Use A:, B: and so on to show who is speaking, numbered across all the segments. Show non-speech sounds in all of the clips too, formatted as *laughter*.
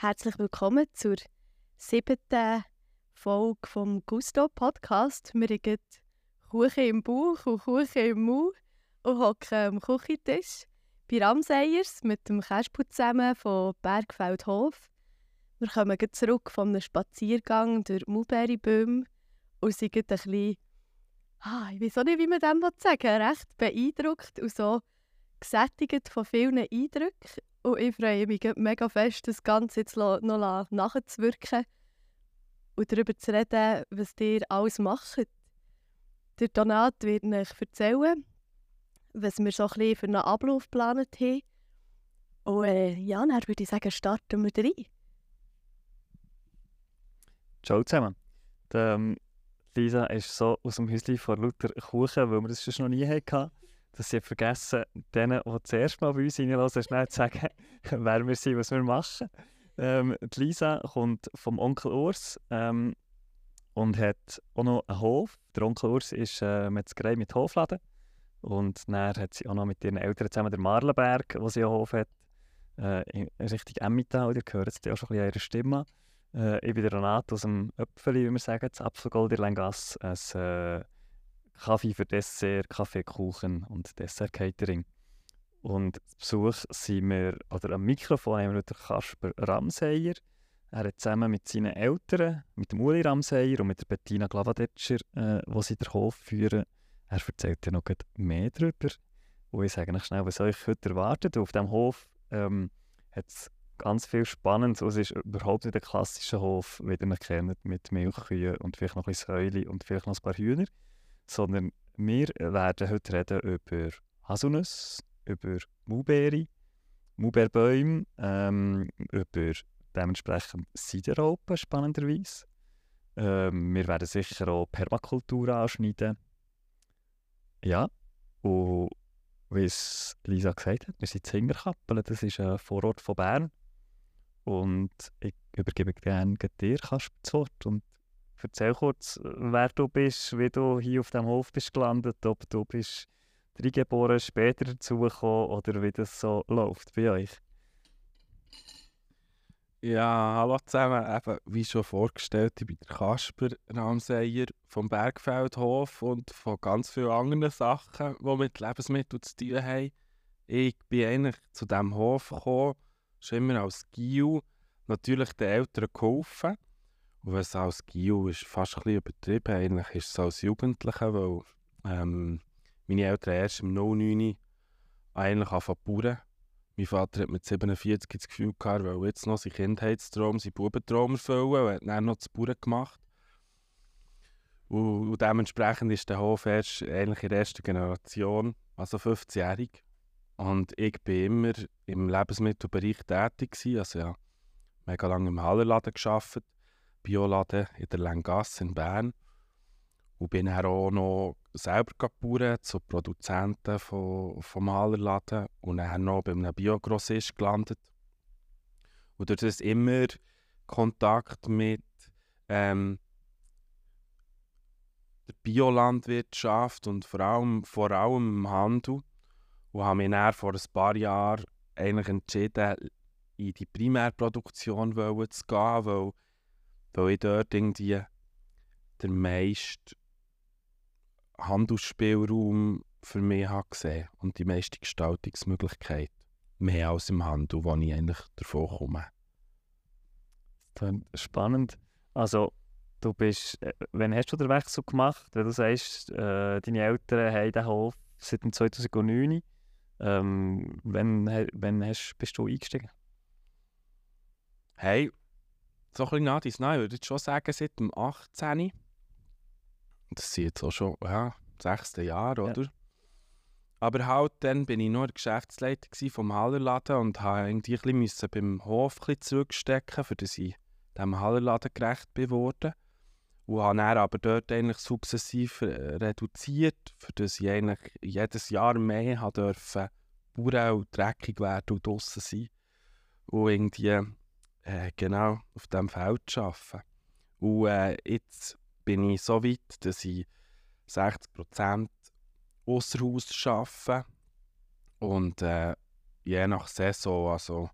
A: Herzlich willkommen zur siebten Folge vom Gusto Podcast. Wir haben Kuchen im Bauch und Kuchen im Mund und hocken am Küchentisch bei Ramseyers mit dem Kasper zusammen von Bergfeldhof. Wir kommen zurück von einem Spaziergang durch Mulberrybäume und sind ein bisschen, ah, ich weiß auch nicht, wie man dem sagen will, recht beeindruckt und so gesättigt von vielen Eindrücken. Und ich freue mich mega fest, das Ganze jetzt noch nachzuwirken und darüber zu reden, was ihr alles macht. Der Donat wird euch erzählen, was wir so ein für einen Ablauf geplant haben. Und äh, ja, dann würde ich sagen, starten wir rein.
B: Ciao zusammen. Die, ähm, Lisa ist so aus dem Häuschen vor lauter Kuchen, weil wir das schon noch nie hatten, dass sie vergessen, denen, die zuerst mal bei uns reinhören, schnell zu sagen, *laughs* wer wir sind, was wir machen. Ähm, die Lisa kommt vom Onkel Urs ähm, und hat auch noch einen Hof. Der Onkel Urs ist äh, Metzgerei mit Hofladen. Und dann hat sie auch noch mit ihren Eltern zusammen den Marlenberg, wo sie einen Hof hat, äh, in Richtung Emmental. Ihr hört jetzt auch schon ein bisschen ihre Stimme. Äh, ich bin der Renato aus dem Öpfeli, wie wir sagen, das Apfelgold in Lengasse. Ein äh, Kaffee für Dessert, Kaffeekuchen und Dessert-Catering. Und Besuch sind wir, oder am Mikrofon haben wir den Kasper Ramseyer. Er hat zusammen mit seinen Eltern, mit dem Uli Ramseyer und mit der Bettina Glavadetscher, äh, wo sie den Hof führen, er erzählt ja noch mehr darüber. Und ich sage euch schnell, was euch heute erwartet. Auf diesem Hof ähm, hat es ganz viel Spannendes. es ist überhaupt nicht der klassische Hof, wie ihr ihn kennt, mit Milchkühen und vielleicht noch ein Säule und vielleicht noch ein paar Hühner. Sondern wir werden heute reden über Haselnüsse, über Maulbeere, Maulbeerbäume, ähm, über dementsprechend Sideralpen, spannenderweise. Ähm, wir werden sicher auch Permakultur anschneiden. Ja, und wie es Lisa gesagt hat, wir sind Zingerkappel, das ist ein Vorort von Bern. Und ich übergebe gerne dir Kasper, das Wort und erzähl kurz, wer du bist, wie du hier auf dem Hof bist gelandet, ob du bist reingeboren, später dazugekommen oder wie das so läuft bei euch.
C: Ja, hallo zusammen. Eben, wie schon vorgestellt, ich bin der Kasper Ramseyer vom Bergfeldhof und von ganz vielen anderen Sachen, die mit Lebensmitteln zu tun haben. Ich bin eigentlich zu diesem Hof gekommen, schon immer als Gio, natürlich den Eltern geholfen. Und was als Gio ist fast ein bisschen übertrieben, eigentlich ist es als Jugendlicher, weil ähm, meine Eltern erst im 09 eigentlich anfangen bauen mein Vater hat mit 47 das Gefühl gehabt, er jetzt noch seinen Kindheitstraum, seinen Bubentraum erfüllen und hat dann noch das Bauern gemacht. Und, und, dementsprechend ist der Hof erst eigentlich in der ersten Generation, also 15-jährig. Und ich war immer im Lebensmittelbereich tätig. Gewesen. Also ja, mega lange im Hallerladen gearbeitet, Bioladen in der Lengasse in Bern. Und bin dann auch noch selber bauen zu Produzenten von, vom Malerladen und dann noch bei einem Biogrossist gelandet. Und durch das immer Kontakt mit ähm, der Biolandwirtschaft und vor allem, vor allem im Handel. Und habe mich dann vor ein paar Jahren eigentlich entschieden, in die Primärproduktion zu gehen, weil, weil ich dort irgendwie der meiste Handelsspielraum für mich habe gesehen und die meiste Gestaltungsmöglichkeit. Mehr als im Handel, wo ich eigentlich davon komme.
B: Spannend. Also, du bist, äh, wann hast du den Wechsel gemacht? Wenn du sagst, äh, deine Eltern haben den Hof seit 2009. Ähm, wann, wann hast, bist du eingestiegen?
C: Hey, so ein bisschen nach dies Nein, würde ich schon sagen, seit dem 18. Das sind jetzt auch schon ja, sechste Jahr, oder? Ja. Aber halt, dann bin ich nur Geschäftsleiter vom Hallerladen und musste irgendwie ein bisschen beim Hof ein zurückstecken, für dass ich dem Hallerladen gerecht bin worden. Und habe dann aber dort eigentlich sukzessiv äh, reduziert, für dass ich eigentlich jedes Jahr mehr durfte Bauern und dreckig werden und draussen sein. Und irgendwie äh, genau auf diesem Feld arbeiten. Und äh, jetzt bin ich so weit, dass ich 60% außer Haus arbeite und äh, je nach Saison, also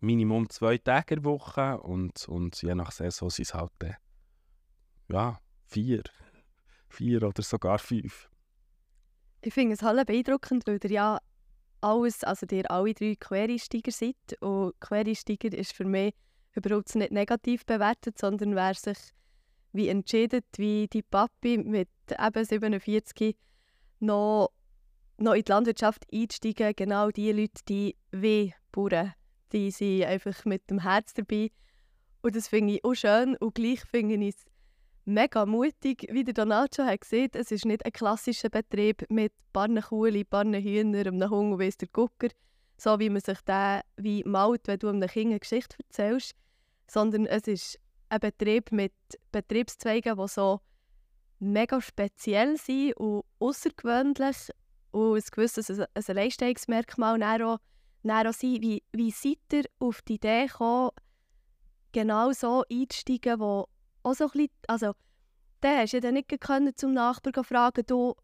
C: Minimum zwei Tage der Woche und, und je nach Saison sind es halt äh, ja, vier. Vier oder sogar fünf.
A: Ich finde es halt beeindruckend, weil ihr ja alles, also ihr alle drei Quereinsteiger seid. Und Quereinsteiger ist für mich überhaupt nicht negativ bewertet, sondern wer sich wie entschieden, wie die Papi mit eben 47 noch, noch in die Landwirtschaft einsteigen. Genau die Leute, die wie Bauern, die sind einfach mit dem Herz dabei. Und das finde ich auch schön und gleich finde ich es mega mutig, wie der Donato hat gesehen, es ist nicht ein klassischer Betrieb mit paar Kuhli, paar Hühnern, einem Hund und weiss der Gucker, so wie man sich den wie malt, wenn du einem Kind eine Geschichte erzählst, sondern es ist ein Betrieb mit Betriebszweigen, die so mega speziell sind und außergewöhnlich und ein gewisses ein Alleinstellungsmerkmal auch, auch sind. Wie, wie seid ihr auf die Idee gekommen, genau so einzusteigen, wo auch so ein bisschen, also der hast ja dann nicht können zum Nachbarn fragen, du,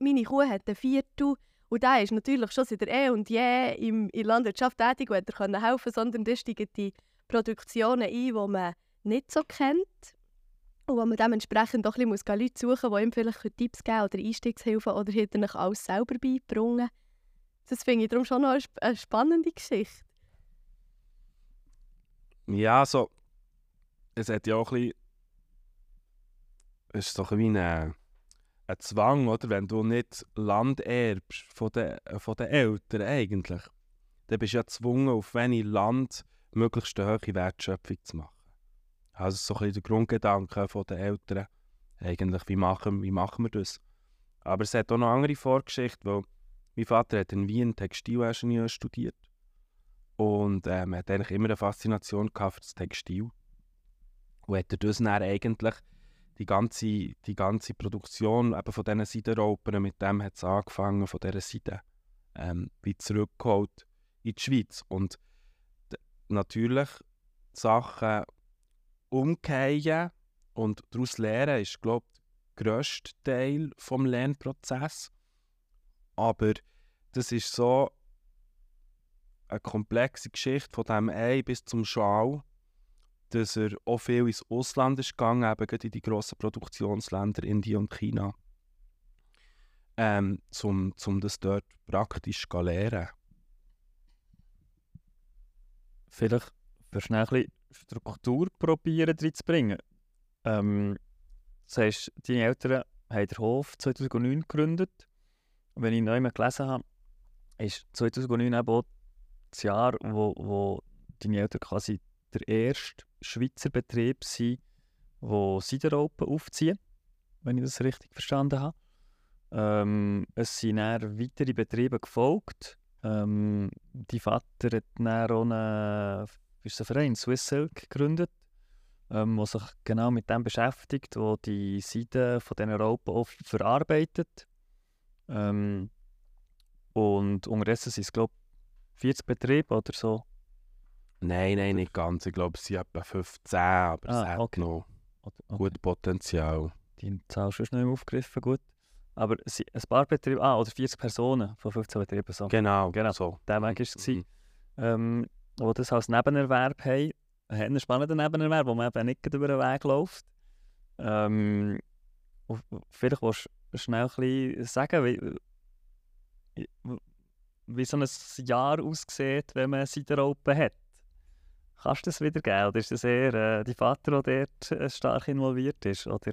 A: meine Kuh hat ein Viertel und der ist natürlich schon seit eh und je in der Landwirtschaft tätig und er helfen sondern da steigen die Produktionen ein, die man nicht so kennt und wo man dementsprechend auch ein bisschen Leute suchen muss, die ihm vielleicht Tipps geben oder Einstiegshilfen oder hat er alles selber beigebracht. Das finde ich darum schon noch eine spannende Geschichte.
C: Ja, also es hat ja auch ein bisschen es ist doch wie ein, ein Zwang, oder? Wenn du nicht Land erbst von den, von den Eltern eigentlich, dann bist du ja gezwungen, auf wenig Land möglichst eine hohe Wertschöpfung zu machen. Also so ein bisschen der Grundgedanke der Eltern. Eigentlich, wie machen, wie machen wir das? Aber es hat auch noch andere Vorgeschichte, weil mein Vater hat in Wien Textilingenieur studiert. Und ähm, hat eigentlich immer eine Faszination für das Textil. Und hat er das dann eigentlich die ganze, die ganze Produktion eben von diesen Seidenraupen, mit dem hat es angefangen, von dieser Seite, ähm, wie zurückgeholt in die Schweiz. Und natürlich Sachen umkehren und daraus lernen ist, glaube ich, der grösste Teil des Lernprozesses. Aber das ist so eine komplexe Geschichte von dem Ei bis zum Schal dass er auch viel ins Ausland ist gegangen, eben in die grossen Produktionsländer Indien und China, ähm, um, um das dort praktisch zu lernen.
B: Vielleicht für schnell ein bisschen Struktur probieren reinzubringen. Ähm, das heißt, deine Eltern haben den Hof 2009 gegründet. Und wenn ich neu gelesen habe, ist 2009 eben auch das Jahr, wo, wo deine Eltern quasi der erste Schweizer Betrieb sein, der Sideralpen aufziehen, wenn ich das richtig verstanden habe. Ähm, es sind dann weitere Betriebe gefolgt. Ähm, die Vater hat dann auch einen, ist ein Verein, Swiss Silk, gegründet, ähm, der sich genau mit dem beschäftigt, wo die Seide von diesen Raupen auch verarbeitet. Ähm, und unterdessen sind es, glaube ich, 40 Betriebe oder so
C: Nein, nein, nicht ganz. Ich glaube, es sind etwa 15, aber
B: ah,
C: es hat
B: okay.
C: noch
B: okay.
C: gut Potenzial.
B: Die Zahl ist schon nicht aufgegriffen, gut. Aber sind ein paar Betriebe, ah, oder 40 Personen von 15 Betrieben. So.
C: Genau,
B: genau.
C: so.
B: Der Weg war es.
C: Mhm.
B: Ähm, die das als Nebenerwerb haben, haben einen spannenden Nebenerwerb, wo man eben nicht über den Weg läuft. Ähm, vielleicht willst du schnell ein bisschen sagen, wie, wie so ein Jahr aussieht, wenn man Seitenraupen hat. Kannst du das wiedergeben? Oder ist das eher äh, die Vater, der dort äh, stark involviert ist? Oder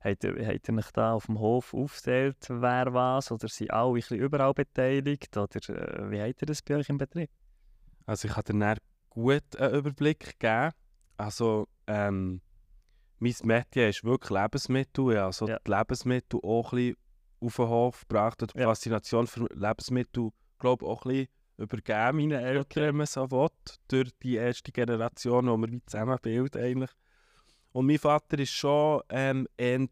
B: habt ihr, habt ihr euch da auf dem Hof aufgeteilt, wer was? Oder sind alle ein bisschen überall beteiligt? Oder äh, wie habt ihr das bei euch im Betrieb?
C: Also ich kann dir gut einen Überblick geben. Also ähm, mein Metier ist wirklich Lebensmittel. Also ja. die Lebensmittel auch ein bisschen auf den Hof gebracht. Die ja. Faszination für Lebensmittel, glaube ich, auch ein bisschen übergeben meinen Eltern, okay. wenn man so will, durch die erste Generation, die wir wie zusammen bilden eigentlich. Und mein Vater ist schon ähm, eher,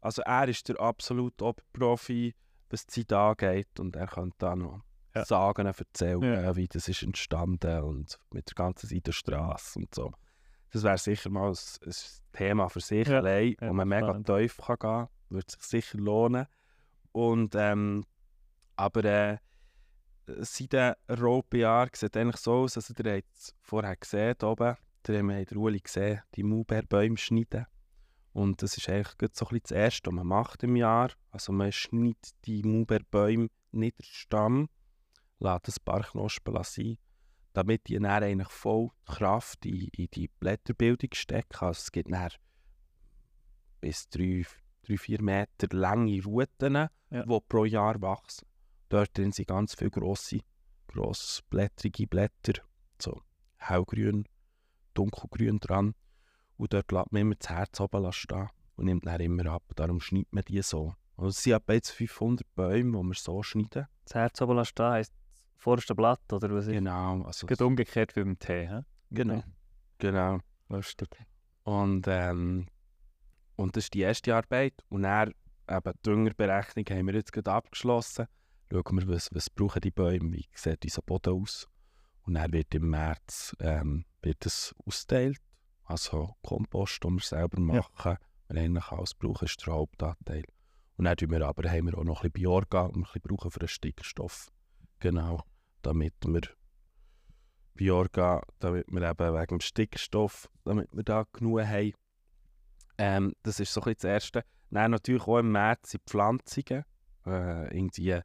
C: also er ist der absolute Oberprofi, was die Zeit angeht und er kann da noch ja. Sagen erzählen, ja. wie das ist entstanden und mit der ganzen Seitenstraße und so. Das wäre sicher mal ein, ein, Thema für sich ja. allein, wo man mega spannend. tief kann gehen kann. Würde sich sicher lohnen. Und, ähm, aber äh, seit den Raupenjahren sieht eigentlich so aus, also ihr habt es vorher gesehen, hier oben, ihr habt den Uli gesehen, die Maulbeerbäume schneiden. Und das ist eigentlich so ein bisschen das Erste, was man macht im Jahr. Also man schneidet die Maulbeerbäume nicht den Stamm, lässt ein paar Knospen sein, damit die dann eigentlich voll Kraft in, in die Blätterbildung stecken. Also es gibt dann bis 3-4 Meter lange Routen,
B: Ja.
C: die pro Jahr wachsen. Dort drin sind ganz viele grosse, grossblättrige Blätter, so hellgrün, dunkelgrün dran. Und dort lässt man immer das Herz oben stehen und nimmt dann immer ab. Darum schneidet man die so. Also es sind etwa jetzt 500 Bäume, die wir so schneiden.
B: Das Herz oben stehen heisst das vorderste Blatt, oder was ist?
C: Genau. Also,
B: Gerade umgekehrt wie beim Tee, hä?
C: genau. Genau.
B: Lustig.
C: Und, ähm, und das ist die erste Arbeit. Und dann eben die Düngerberechnung haben wir jetzt gerade abgeschlossen. Schauen wir, was, was brauchen die Bäume, wie sieht unser Boden aus. Und dann wird im März ähm, wird es ausgeteilt. Also Kompost, den wir selber machen. Wir eigentlich alles brauchen, ist der Hauptanteil. Und dann tun wir aber, haben wir auch noch ein bisschen Bioorgan, ein bisschen brauchen für den Stickstoff. Genau, damit wir Bioorgan, damit wir eben wegen dem Stickstoff, damit wir da genug haben. Ähm, das ist so ein bisschen das Erste. Dann natürlich auch im März sind die Pflanzungen. Äh, irgendwie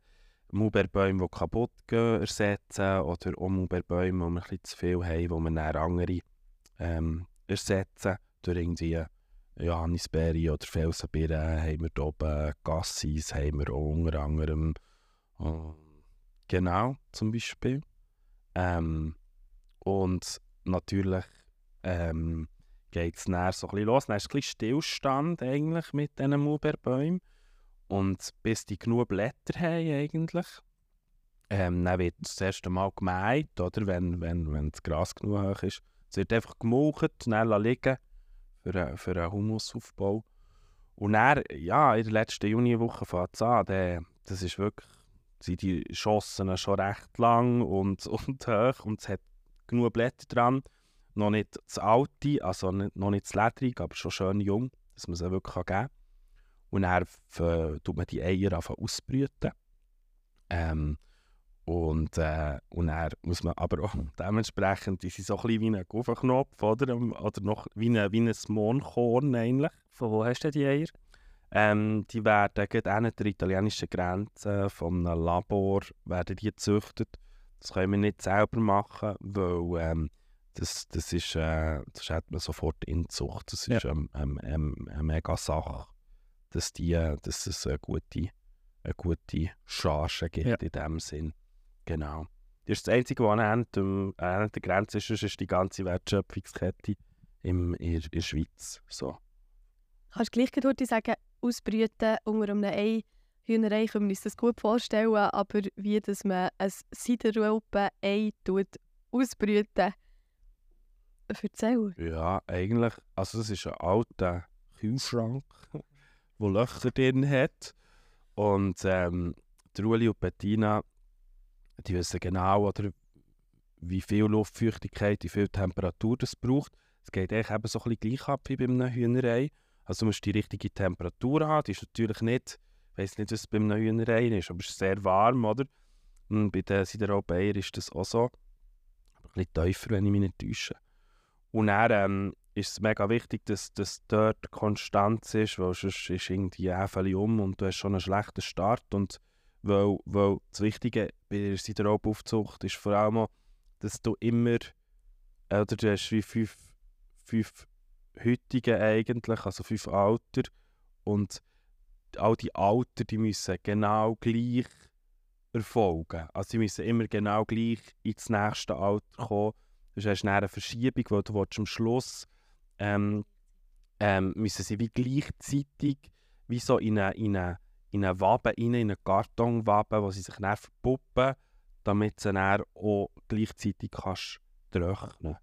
C: Maulbeerbäume, die kaputt gehen, ersetzen. Oder auch Maulbeerbäume, die wir zu viel haben, wo wir dann andere ähm, ersetzen. Durch irgendwie Johannisbeere oder Felsenbeeren haben wir hier oben, Gassis haben wir auch unter anderem. Ähm, genau, zum Beispiel. Ähm, und natürlich ähm, geht es dann so ein bisschen los. Dann ist ein bisschen Stillstand eigentlich mit diesen Maulbeerbäumen. Und bis die genug Blätter haben eigentlich, ähm, dann wird das erste Mal gemäht, oder? Wenn, wenn, wenn das Gras genug hoch ist. Es wird einfach dann lassen liegen für, für einen Humusaufbau. Und dann, ja, in der letzten Juniwoche fängt es an. Der, das ist wirklich, sind die Schossen schon recht lang und, *laughs* und hoch und es hat genug Blätter dran. Noch nicht das alte, also noch nicht das ledrig, aber schon schön jung, dass man sie wirklich geben kann. Und dann f- tut man die Eier ausbrüten. Ähm, und, äh, und dann muss man aber auch *laughs* dementsprechend, die sind so ein bisschen wie ein Guffenknopf, oder? Oder noch wie ein, wie ein Mohnkorn eigentlich.
B: Von wo hast du die Eier?
C: Ähm, die werden gerade an der italienischen Grenze von einem Labor werden die gezüchtet. Das können wir nicht selber machen, weil ähm, das, das ist, äh, das hat man sofort Inzucht. Das ist
B: Ja.
C: ähm, ähm, ähm, eine mega Sache, dass, die, äh, dass es eine gute, eine gute Charge gibt
B: Ja.
C: in dem Sinn. Genau. Das ist das Einzige, was an der Grenze ist, ist die ganze Wertschöpfungskette im, in, in der Schweiz. So.
A: Kannst du gleich sagen, ausbrüten unter einem Ei, Hühnerei können wir uns das gut vorstellen, aber wie dass man ein Seidenraupen-Ei tut ausbrüten, erzähl.
C: Ja, eigentlich. Also, das ist ein alter Kühlschrank, der Löcher drin hat. Und ähm, die Uli und Bettina, die wissen genau, oder, wie viel Luftfeuchtigkeit, wie viel Temperatur das braucht. Es geht eigentlich eben so ein bisschen gleich ab wie bei einer Hühnerei. Also, du musst die richtige Temperatur haben. Die ist natürlich nicht, ich weiß nicht, was es bei einer Hühnerei ist, aber es ist sehr warm, oder? Und bei den Sideralbeier ist das auch so. Aber ein bisschen tiefer, wenn ich mich nicht täusche. Und dann ähm, ist es mega wichtig, dass, dass dort Konstanz ist, weil sonst ist irgendwie Äffeli um und du hast schon einen schlechten Start. Und weil, weil das Wichtige bei der Sideralbaufzucht ist vor allem dass du immer, äh, oder du hast wie fünf, fünf heutige eigentlich, also fünf Alter. Und all die Alter, die müssen genau gleich erfolgen. Also sie müssen immer genau gleich ins nächste Alter kommen. Du hast eine Verschiebung, weil du am Schluss ähm, ähm, müssen sie wie gleichzeitig wie so in eine, in eine, in eine Wabe, rein, in eine Kartonwabe, wo sie sich dann verpuppen, damit sie dann auch gleichzeitig kannst trocknen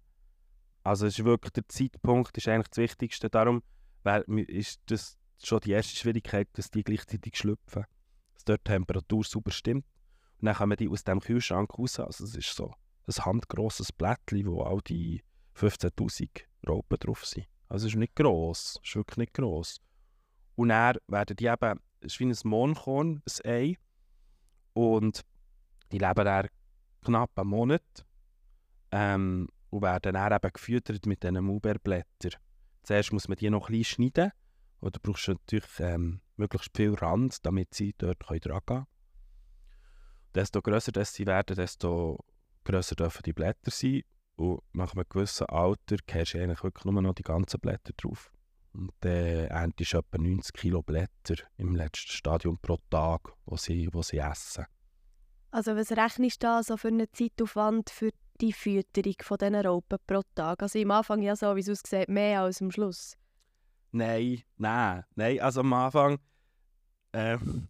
C: Also es ist wirklich der Zeitpunkt ist eigentlich das Wichtigste. Darum wär, ist das schon die erste Schwierigkeit, dass die gleichzeitig schlüpfen. Dass dort die Temperatur super stimmt. Und dann kommen die aus dem Kühlschrank raus. Also es ist so ein handgrosses Blättchen, wo all die 15'000 Raupen drauf sind. Also ist nicht gross, es ist wirklich nicht gross. Und dann werden die eben, es ist wie ein Mohnkorn, ein Ei. Und Die leben dann knapp einen Monat ähm, und werden dann eben gefüttert mit diesen Maulbeerblättern. Zuerst muss man die noch klein schneiden. Oder brauchst du natürlich ähm, möglichst viel Rand, damit sie dort dran gehen können. Desto grösser das sie werden, desto grösser dürfen die Blätter sein. Und nach einem gewissen Alter kehrst du eigentlich wirklich nur noch die ganzen Blätter drauf. Und dann erntest du etwa 90 Kilo Blätter im letzten Stadium pro Tag, die sie, wo sie essen.
A: Also was rechnest du da so für einen Zeitaufwand für die Fütterung von diesen Raupen pro Tag? Also am Anfang ja so, wie es aussieht, mehr als am Schluss.
C: Nein, nein, nein. Also am Anfang. Ähm,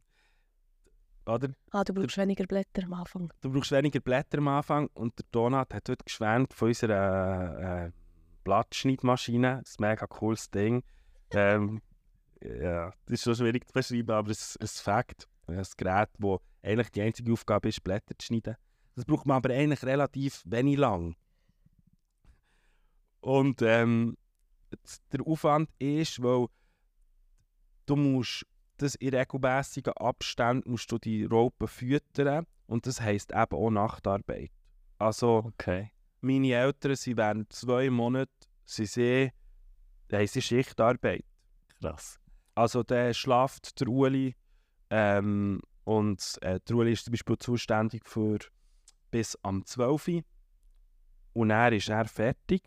C: oder?
A: Ah, du brauchst weniger Blätter am Anfang.
C: Du brauchst weniger Blätter am Anfang und der Donat hat heute geschwärmt von unserer äh, Blattschneidmaschine. Das ist ein mega cooles Ding. *laughs* Ähm, ja, das ist schon schwierig zu beschreiben, aber es ist ein Fakt. Ein Gerät, das eigentlich die einzige Aufgabe ist, Blätter zu schneiden. Das braucht man aber eigentlich relativ wenig lang. Und ähm, der Aufwand ist, weil du musst das in regelmäßigen Abständen musst du die Raupen füttern und das heisst eben auch Nachtarbeit. Also
B: Okay.
C: meine Eltern sind während zwei Monaten sie sie, haben sie Schichtarbeit.
B: Krass.
C: Also der schlaft der Uli ähm, und äh, der Uli ist zum Beispiel zuständig für bis am 12 Uhr und er ist er fertig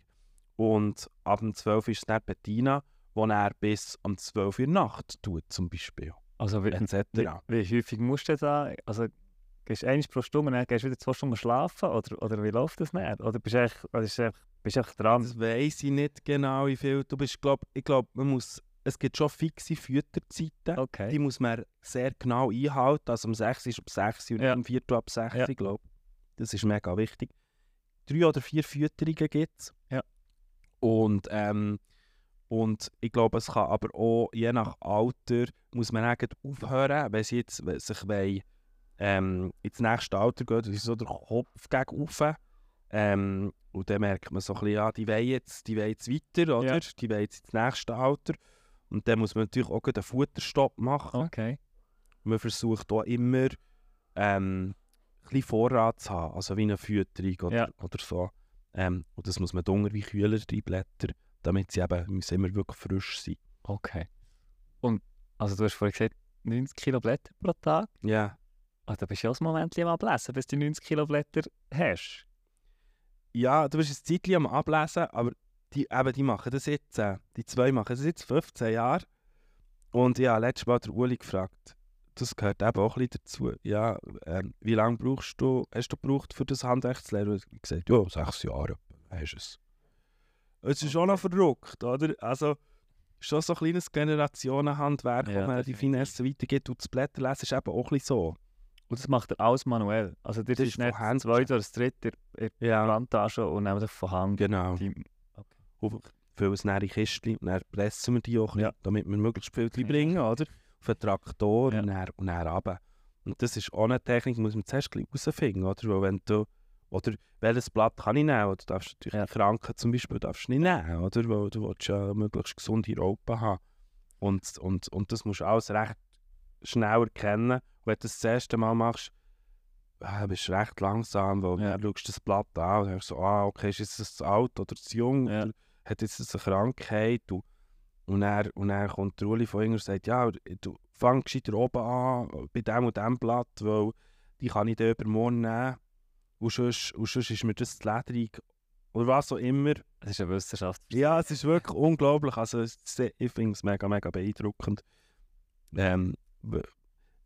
C: und ab dem 12 Uhr ist dann Bettina, wo er bis am 12 Uhr Nacht tut zum Beispiel.
B: Also wie, wie, wie häufig musst du da, also gehst du einmal pro Stunde und dann gehst du wieder zwei Stunden schlafen oder, oder wie läuft das nicht? Oder bist du echt, oder ist echt, bist du echt dran?
C: Das weiss ich nicht genau, wie viel du bist. Glaub, ich glaube, man muss, es gibt schon fixe Fütterzeiten.
B: Okay.
C: Die muss man sehr genau einhalten. Also um 6 ist um 6 und
B: Ja.
C: um 4 Uhr ab 6
B: Ja.
C: ich glaube Das ist mega wichtig. Drei oder vier Fütterungen gibt es.
B: Ja.
C: Und, ähm, und ich glaube, es kann aber auch, je nach Alter, muss man eigentlich aufhören, wenn sie jetzt wenn sich wollen, ähm, ins nächste Alter gehen, das ist so der Kopf gegen rauf. Ähm, und dann merkt man so ein bisschen, ja, die wollen jetzt, die wollen jetzt weiter, oder?
B: Ja.
C: Die wollen jetzt ins nächste Alter. Und dann muss man natürlich auch einen Futterstopp machen.
B: Okay.
C: Man versucht auch immer ähm, ein bisschen Vorrat zu haben, also wie eine Fütterung oder,
B: Ja.
C: oder so. Ähm, und das muss man dunkel wie kühler, die Blätter, damit sie eben müssen immer wirklich frisch sein.
B: Okay. Und, also du hast vorhin gesagt, 90 Kilo Blätter pro Tag.
C: Ja.
B: Ah, da bist du ja auch ein Moment am Ablesen, bis du 90 Kilo Blätter hast.
C: Ja, du bist ein Zeitchen am Ablesen, aber die, eben, die machen das jetzt, äh, die zwei machen das jetzt 15 Jahre. Und ja, letztes Mal hat der Uli gefragt, das gehört eben auch ein bisschen dazu. Ja, ähm, wie lange brauchst du, hast du gebraucht für das Handwerk zu lernen? Ich gesagt, ja, sechs Jahre hast du es. Es ist auch noch verrückt, oder? Also, schon so ein kleines Generationenhandwerk,
B: Ja,
C: wo man die. Finesse weitergeht und das Blätterlesen ist eben auch ein bisschen so.
B: Und das macht er alles manuell. Also das
C: Das
B: ist nicht
C: Hand
B: zweite oder das dritte in der
C: Ja,
B: Plantage und nehmen das von Hand.
C: genau.
B: Die,
C: Und füllen es dann in Kistchen und dann pressen wir die auch,
B: Ja.
C: damit wir möglichst viel
B: Ja.
C: bringen, oder? Auf den Traktor
B: Ja.
C: und, dann, und dann runter. Und das ist auch eine Technik, die muss man zuerst herausfinden, oder? Weil wenn du, oder welches Blatt kann ich nehmen? Oder du darfst natürlich
B: Ja.
C: die Kranken zum Beispiel darfst du nicht nehmen, oder? Weil du willst ja möglichst gesunde Raupen haben. Und, und, und das musst du alles recht schnell erkennen. Wenn du das das erste Mal machst, äh, bist du recht langsam, weil
B: Ja.
C: dann schaust du das Blatt an und denkst so, ah, okay, ist jetzt das zu alt oder zu jung?
B: Ja.
C: Oder hat jetzt das eine Krankheit? Und, und, dann, und dann kommt der Uli von Inger und sagt, ja, du fang gescheiter oben an, bei dem und dem Blatt, weil die kann ich dann übermorgen nehmen. Und sonst, und sonst ist mir das zu lederig. Oder was auch immer.
B: es ist eine Wissenschaft.
C: Ja, es ist wirklich unglaublich. Also, ich finde es mega, mega beeindruckend. Ähm,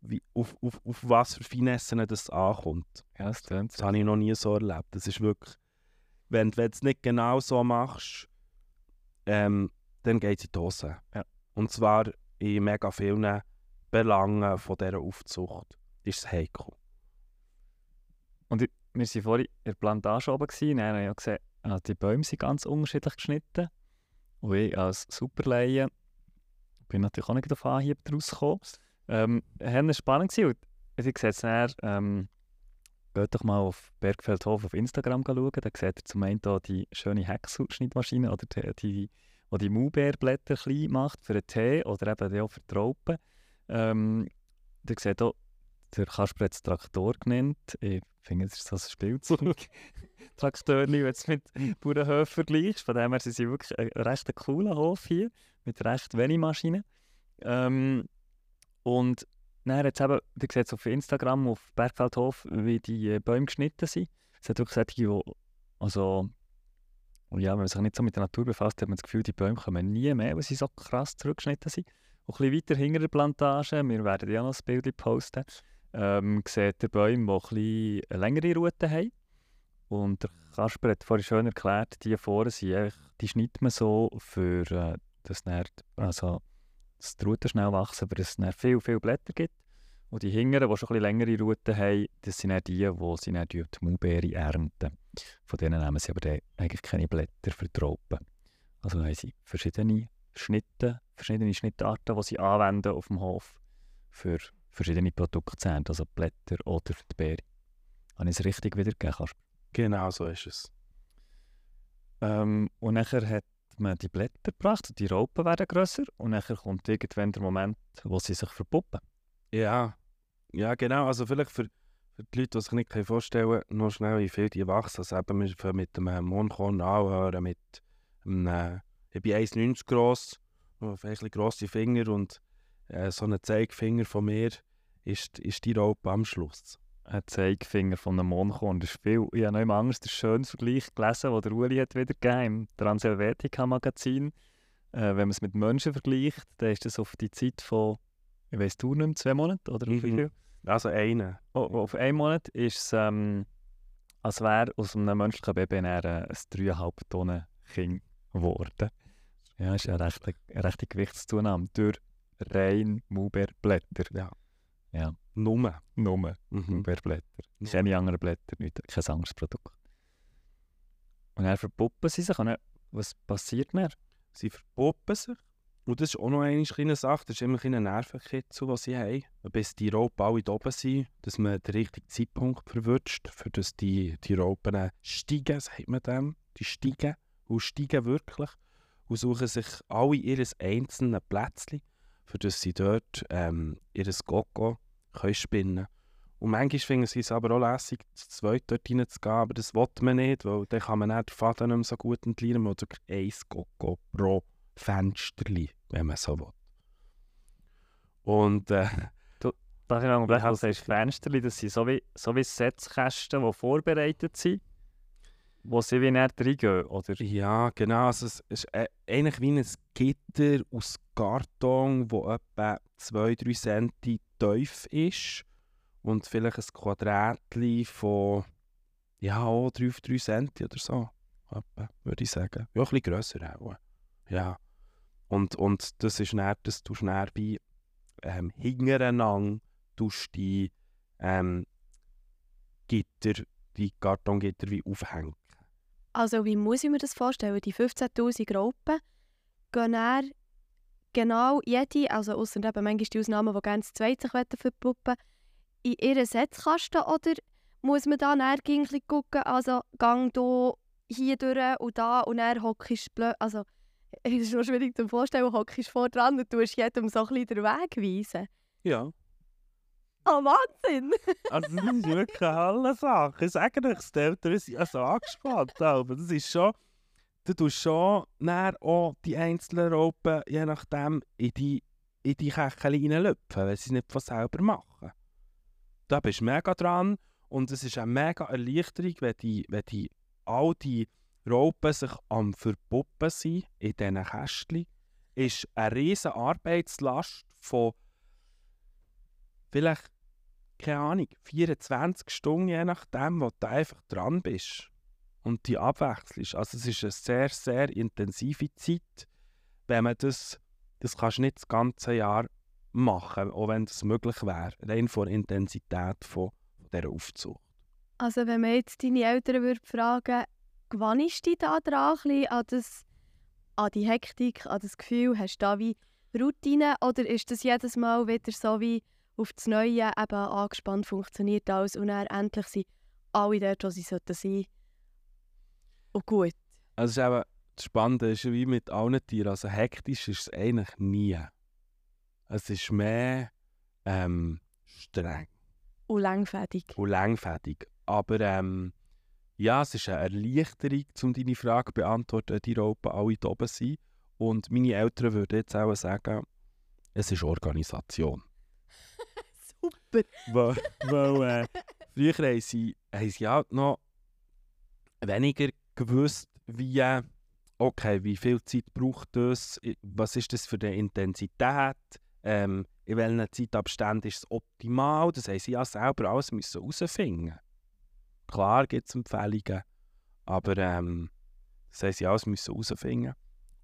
C: wie, auf, auf, auf was für Finessen das ankommt.
B: Ja, das tönt
C: Das habe ich noch nie so erlebt. Das ist wirklich, wenn, wenn du es nicht genau so machst, ähm, dann geht es in die Hose.
B: Ja.
C: Und zwar in mega vielen Belangen von dieser Aufzucht ist es heikel.
B: Und ich, wir waren vorhin in der Plantage oben gewesen, dann habe gesehen, ah, die Bäume sind ganz unterschiedlich geschnitten. Und ich als Superlaie bin natürlich auch nicht auf Anhieb draus gekommen. Ähm, es spannend. Und ich sehe jetzt dann, ähm, geht doch mal auf Bergfeldhof auf Instagram schauen, da seht ihr zum einen hier die schöne Häckselschnittmaschine oder die, die, die die Maulbeerblätter klein macht für einen Tee oder eben auch für die Raupen. Ähm, ihr seht auch der Kasper hat es Traktor genannt. Ich finde, es ist so ein Spielzeug. *laughs* Traktoren, wenn du es mit *laughs* Bauernhöfen vergleichst. Von dem her sind sie wirklich ein recht cooler Hof hier, mit recht wenig Maschinen. Ähm, und dann es eben, ihr seht auf Instagram, auf Bergfeldhof, wie die äh, Bäume geschnitten sind. Es hat wirklich solche, die, also, ja, wenn man sich nicht so mit der Natur befasst, hat man das Gefühl, die Bäume kommen nie mehr, weil sie so krass zurückgeschnitten sind. Und ein bisschen weiter hinter der Plantage, wir werden ja noch ein Bild posten, ähm, sieht der Bäume, die eine längere Route haben. Und der Kasper hat vorhin schön erklärt, die vorne sind die schneidet man so, für äh, dass dann, also, dass die Routen schnell wachsen, aber dass es dann viel, viel Blätter gibt. Und die hinteren, die schon ein bisschen längere Routen haben, das sind dann die, die sie dann die Maulbeere ernten. Von denen nehmen sie aber eigentlich keine Blätter für die Raupen. Also haben sie verschiedene Schnitte, verschiedene Schnittarten, die sie anwenden auf dem Hof für verschiedene Produkte zu also Blätter oder die Beere. Habe ich es richtig wiedergegeben, Kasper?
C: Genau so ist es.
B: Ähm, und nachher hat man die Blätter gebracht, die Raupen werden grösser und nachher kommt irgendwann der Moment, wo sie sich verpuppen.
C: Ja, ja genau. Also vielleicht für, für die Leute, die sich nicht vorstellen können, noch schnell, wie viel die wachsen. Also eben, wir fangen mit einem Mondkorn anhören, mit einem, ich bin 1,90 gross, ein bisschen grosse Finger und äh, so ein Zeigefinger von mir ist, ist die Raupe am Schluss.
B: Ein Zeigefinger von einem Mondkorn, das ist viel. Ich habe noch immer Angst, den schönen Vergleich gelesen, den der Uli hat wiedergegeben im Transhelvetica-Magazin. Äh, wenn man es mit Menschen vergleicht, dann ist das auf die Zeit von, ich weiß du nicht mehr, zwei Monate oder wie
C: Mhm.
B: viel?
C: Also eine.
B: Oh, auf einen Monat ist es, ähm, als wäre aus einem menschlichen Baby dann ein 3,5 Tonnen Kind geworden. Ja, ist ja eine rechte, eine rechte Gewichtszunahme durch rein Maulbeerblätter.
C: Ja.
B: Ja,
C: Nummer.
B: nur
C: Mhm.
B: Maulbeerblätter.
C: Ja.
B: Keine anderen Blätter, nicht, kein anderes Produkt. Und dann verpuppen sie sich und dann, was passiert dann?
C: Sie verpuppen sich. Und das ist auch noch eine kleine Sache. Das ist immer ein Nervenkitzel, die sie haben. Bis die Raupen alle da oben sind, dass man den richtigen Zeitpunkt verwünscht, für dass die, die Raupen steigen, sagt man dem. Die steigen und steigen wirklich. Und suchen sich alle ihr einzelnes Plätzchen, für das sie dort ähm, ihr Gokko können spinnen Und manchmal finden sie es aber auch lässig, zu zweit dort reinzugehen, aber das will man nicht, weil dann kann man den Faden nicht mehr so gut entleeren. Man hat ein Gokko pro Fensterli, wenn man so will. Und äh,
B: Darf ich noch du sagst
C: sicher.
B: Fensterli, das sind so wie, so wie Setzkästen, die vorbereitet sind, wo sie wie näher reingehen, oder?
C: ja, genau, also es ist äh, eigentlich wie ein Gitter aus Karton, wo etwa 2-3 cm tief ist und vielleicht ein Quadratli von ja, auch 3 auf 3 cm oder so, etwa, würde ich sagen. Ja, ein bisschen grösser auch. Ja. Und, und das ist dann, das du dann bei ähm, hintereinander die ähm, Gitter, die Kartongitter wie aufhängen.
A: Also wie muss ich mir das vorstellen? Die 15'000 Raupen gehen dann genau jede, also ausser eben manchmal die Ausnahmen, die gerne das zweite sich verpuppen in ihren Setzkasten oder muss man ein bisschen gucken, also gang hier, hier durch und da und dann hockst du blö- also *laughs* es ist noch schwierig zu vorstellen, hockst vor dran und tust jedem so ein bisschen den Weg weisen.
C: Ja.
A: Oh Wahnsinn! *laughs*
C: Also das ist wirklich eine tolle Sache. Ich sage euch, die Eltern sind also angespannt. Aber das ist schon... Du tust schon auch die einzelnen Raupen, je nachdem, in die, in die Kächel reinlüpfen, weil sie es nicht von selber machen. Da bist du mega dran und es ist eine mega Erleichterung, wenn die, wenn die, all die Raupen sich am Verpuppen sind in diesen Kästchen. Ist eine riesige Arbeitslast von vielleicht keine Ahnung, 24 Stunden, je nachdem, wo du einfach dran bist und die abwechselst. Also es ist eine sehr, sehr intensive Zeit, wenn man das, das kannst du nicht das ganze Jahr machen, auch wenn das möglich wäre, rein von der Intensität von, dieser Aufzucht.
A: Also wenn man jetzt deine Eltern würde fragen, gewannst du dich da dran, an, das, an die Hektik, an das Gefühl, hast du da wie Routine oder ist das jedes Mal wieder so wie auf das Neue eben angespannt funktioniert alles und dann endlich sind alle dort, wo sie sollten sein. Und gut.
C: Also es ist eben, das Spannende ist wie mit allen Tieren, also hektisch ist es eigentlich nie. Es ist mehr ähm, streng.
A: Und langfädig.
C: und langfädig. Aber ähm, ja, es ist eine Erleichterung, um deine Frage zu beantworten, die Raupen alle da oben sind. Und meine Eltern würden jetzt auch sagen, es ist Organisation. *laughs*
A: Super.
C: weil, weil äh, früher haben sie, haben sie halt noch weniger gewusst, wie, okay, wie viel Zeit braucht das, was ist das für eine Intensität, ähm, in welchen Zeitabständen ist es optimal, das haben sie ja selber alles müssen herausfinden. Klar gibt es Empfehlungen, aber ähm, das haben sie alles müssen herausfinden.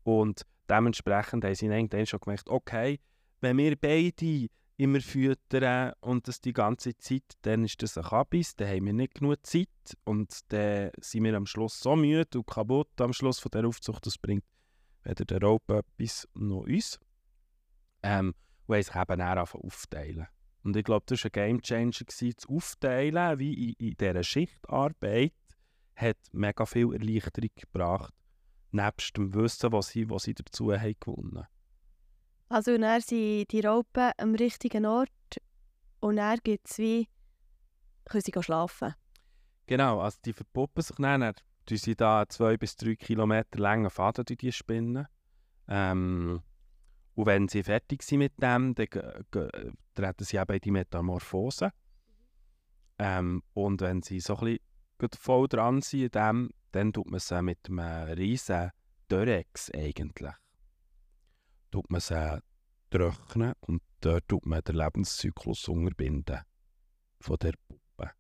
C: Und dementsprechend haben sie irgendwann schon gemerkt, okay, wenn wir beide immer füttern und das die ganze Zeit, dann ist das ein Kabis, dann haben wir nicht genug Zeit und dann sind wir am Schluss so müde und kaputt am Schluss von der Aufzucht, das bringt weder der Raupe etwas noch uns. Ähm, und haben sich eben angefangen aufteilen. Und ich glaube, das war ein Gamechanger, das Aufteilen, wie in, in dieser Schichtarbeit, hat mega viel Erleichterung gebracht, nebst dem Wissen, was sie, was sie dazu haben gewonnen
A: Also und dann sind die Raupen am richtigen Ort und dann gibt es wie, können sie schlafen.
C: Genau, also die verpuppen sich dann, dann tun sie da zwei bis drei Kilometer langen Faden durch die spinnen. Ähm, und wenn sie fertig sind mit dem, dann treten sie eben in die Metamorphose. Ähm, und wenn sie so ein bisschen voll dran sind dann tut man sie mit einem riesen Dörex eigentlich. Tut man sie trocknen und dort tut man den Lebenszyklus unterbinden von der Puppe.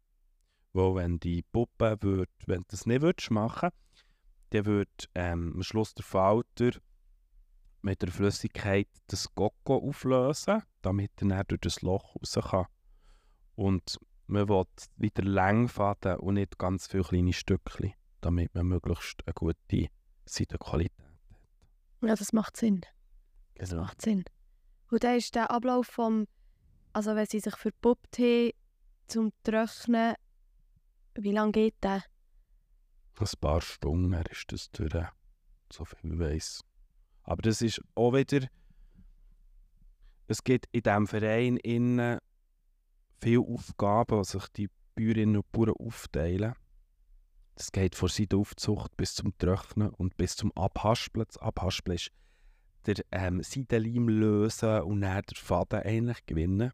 C: Wo wenn die Puppe würd, wenn du das nicht würdest machen dann würde ähm, am Schluss der Falter mit der Flüssigkeit das Gocko auflösen, damit er durch das Loch raus kann. Und man will wieder Längfaden und nicht ganz viele kleine Stückchen, damit man möglichst eine gute Seidenqualität hat.
A: Ja, das macht Sinn. Das macht Sinn. Und dann ist der Ablauf vom, also wenn sie sich verpuppt haben, zum Trocknen, wie lange geht der?
C: Ein paar Stunden er ist das durch, so viel ich weiss. Aber das ist auch wieder, es gibt in diesem Verein innen viele Aufgaben, die sich die Bäuerinnen und Bauern aufteilen. Das geht von Seidenaufzucht bis zum Trocknen und bis zum Abhaspeln. Das Abhaspeln ist der ähm, Seidenleim lösen und dann den Faden eigentlich gewinnen.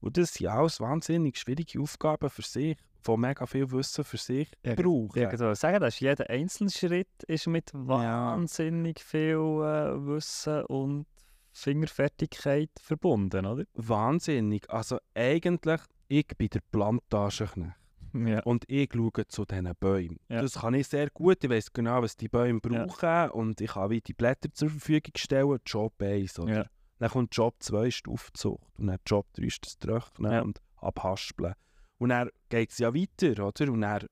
C: Und das sind alles wahnsinnig schwierige Aufgaben für sich, die mega viel Wissen für sich
B: Ja,
C: brauchen.
B: Ja, wollte sagen, dass jeder einzelne Schritt ist mit wahnsinnig viel äh, Wissen und Fingerfertigkeit verbunden, oder?
C: Wahnsinnig. Also eigentlich, ich bin der Plantagenknecht.
B: Ja.
C: Und ich schaue zu diesen Bäumen.
B: Ja.
C: Das kann ich sehr gut. Ich weiß genau, was die Bäume brauchen. Und ich kann wie die Blätter zur Verfügung stellen. Job 1. Oder?
B: Ja.
C: Dann kommt Job 2 ist die Aufzucht. Und dann Job 3 ist das Trocknen
B: Ja.
C: und Abhaspeln. Und dann geht es ja weiter. Oder? Und dann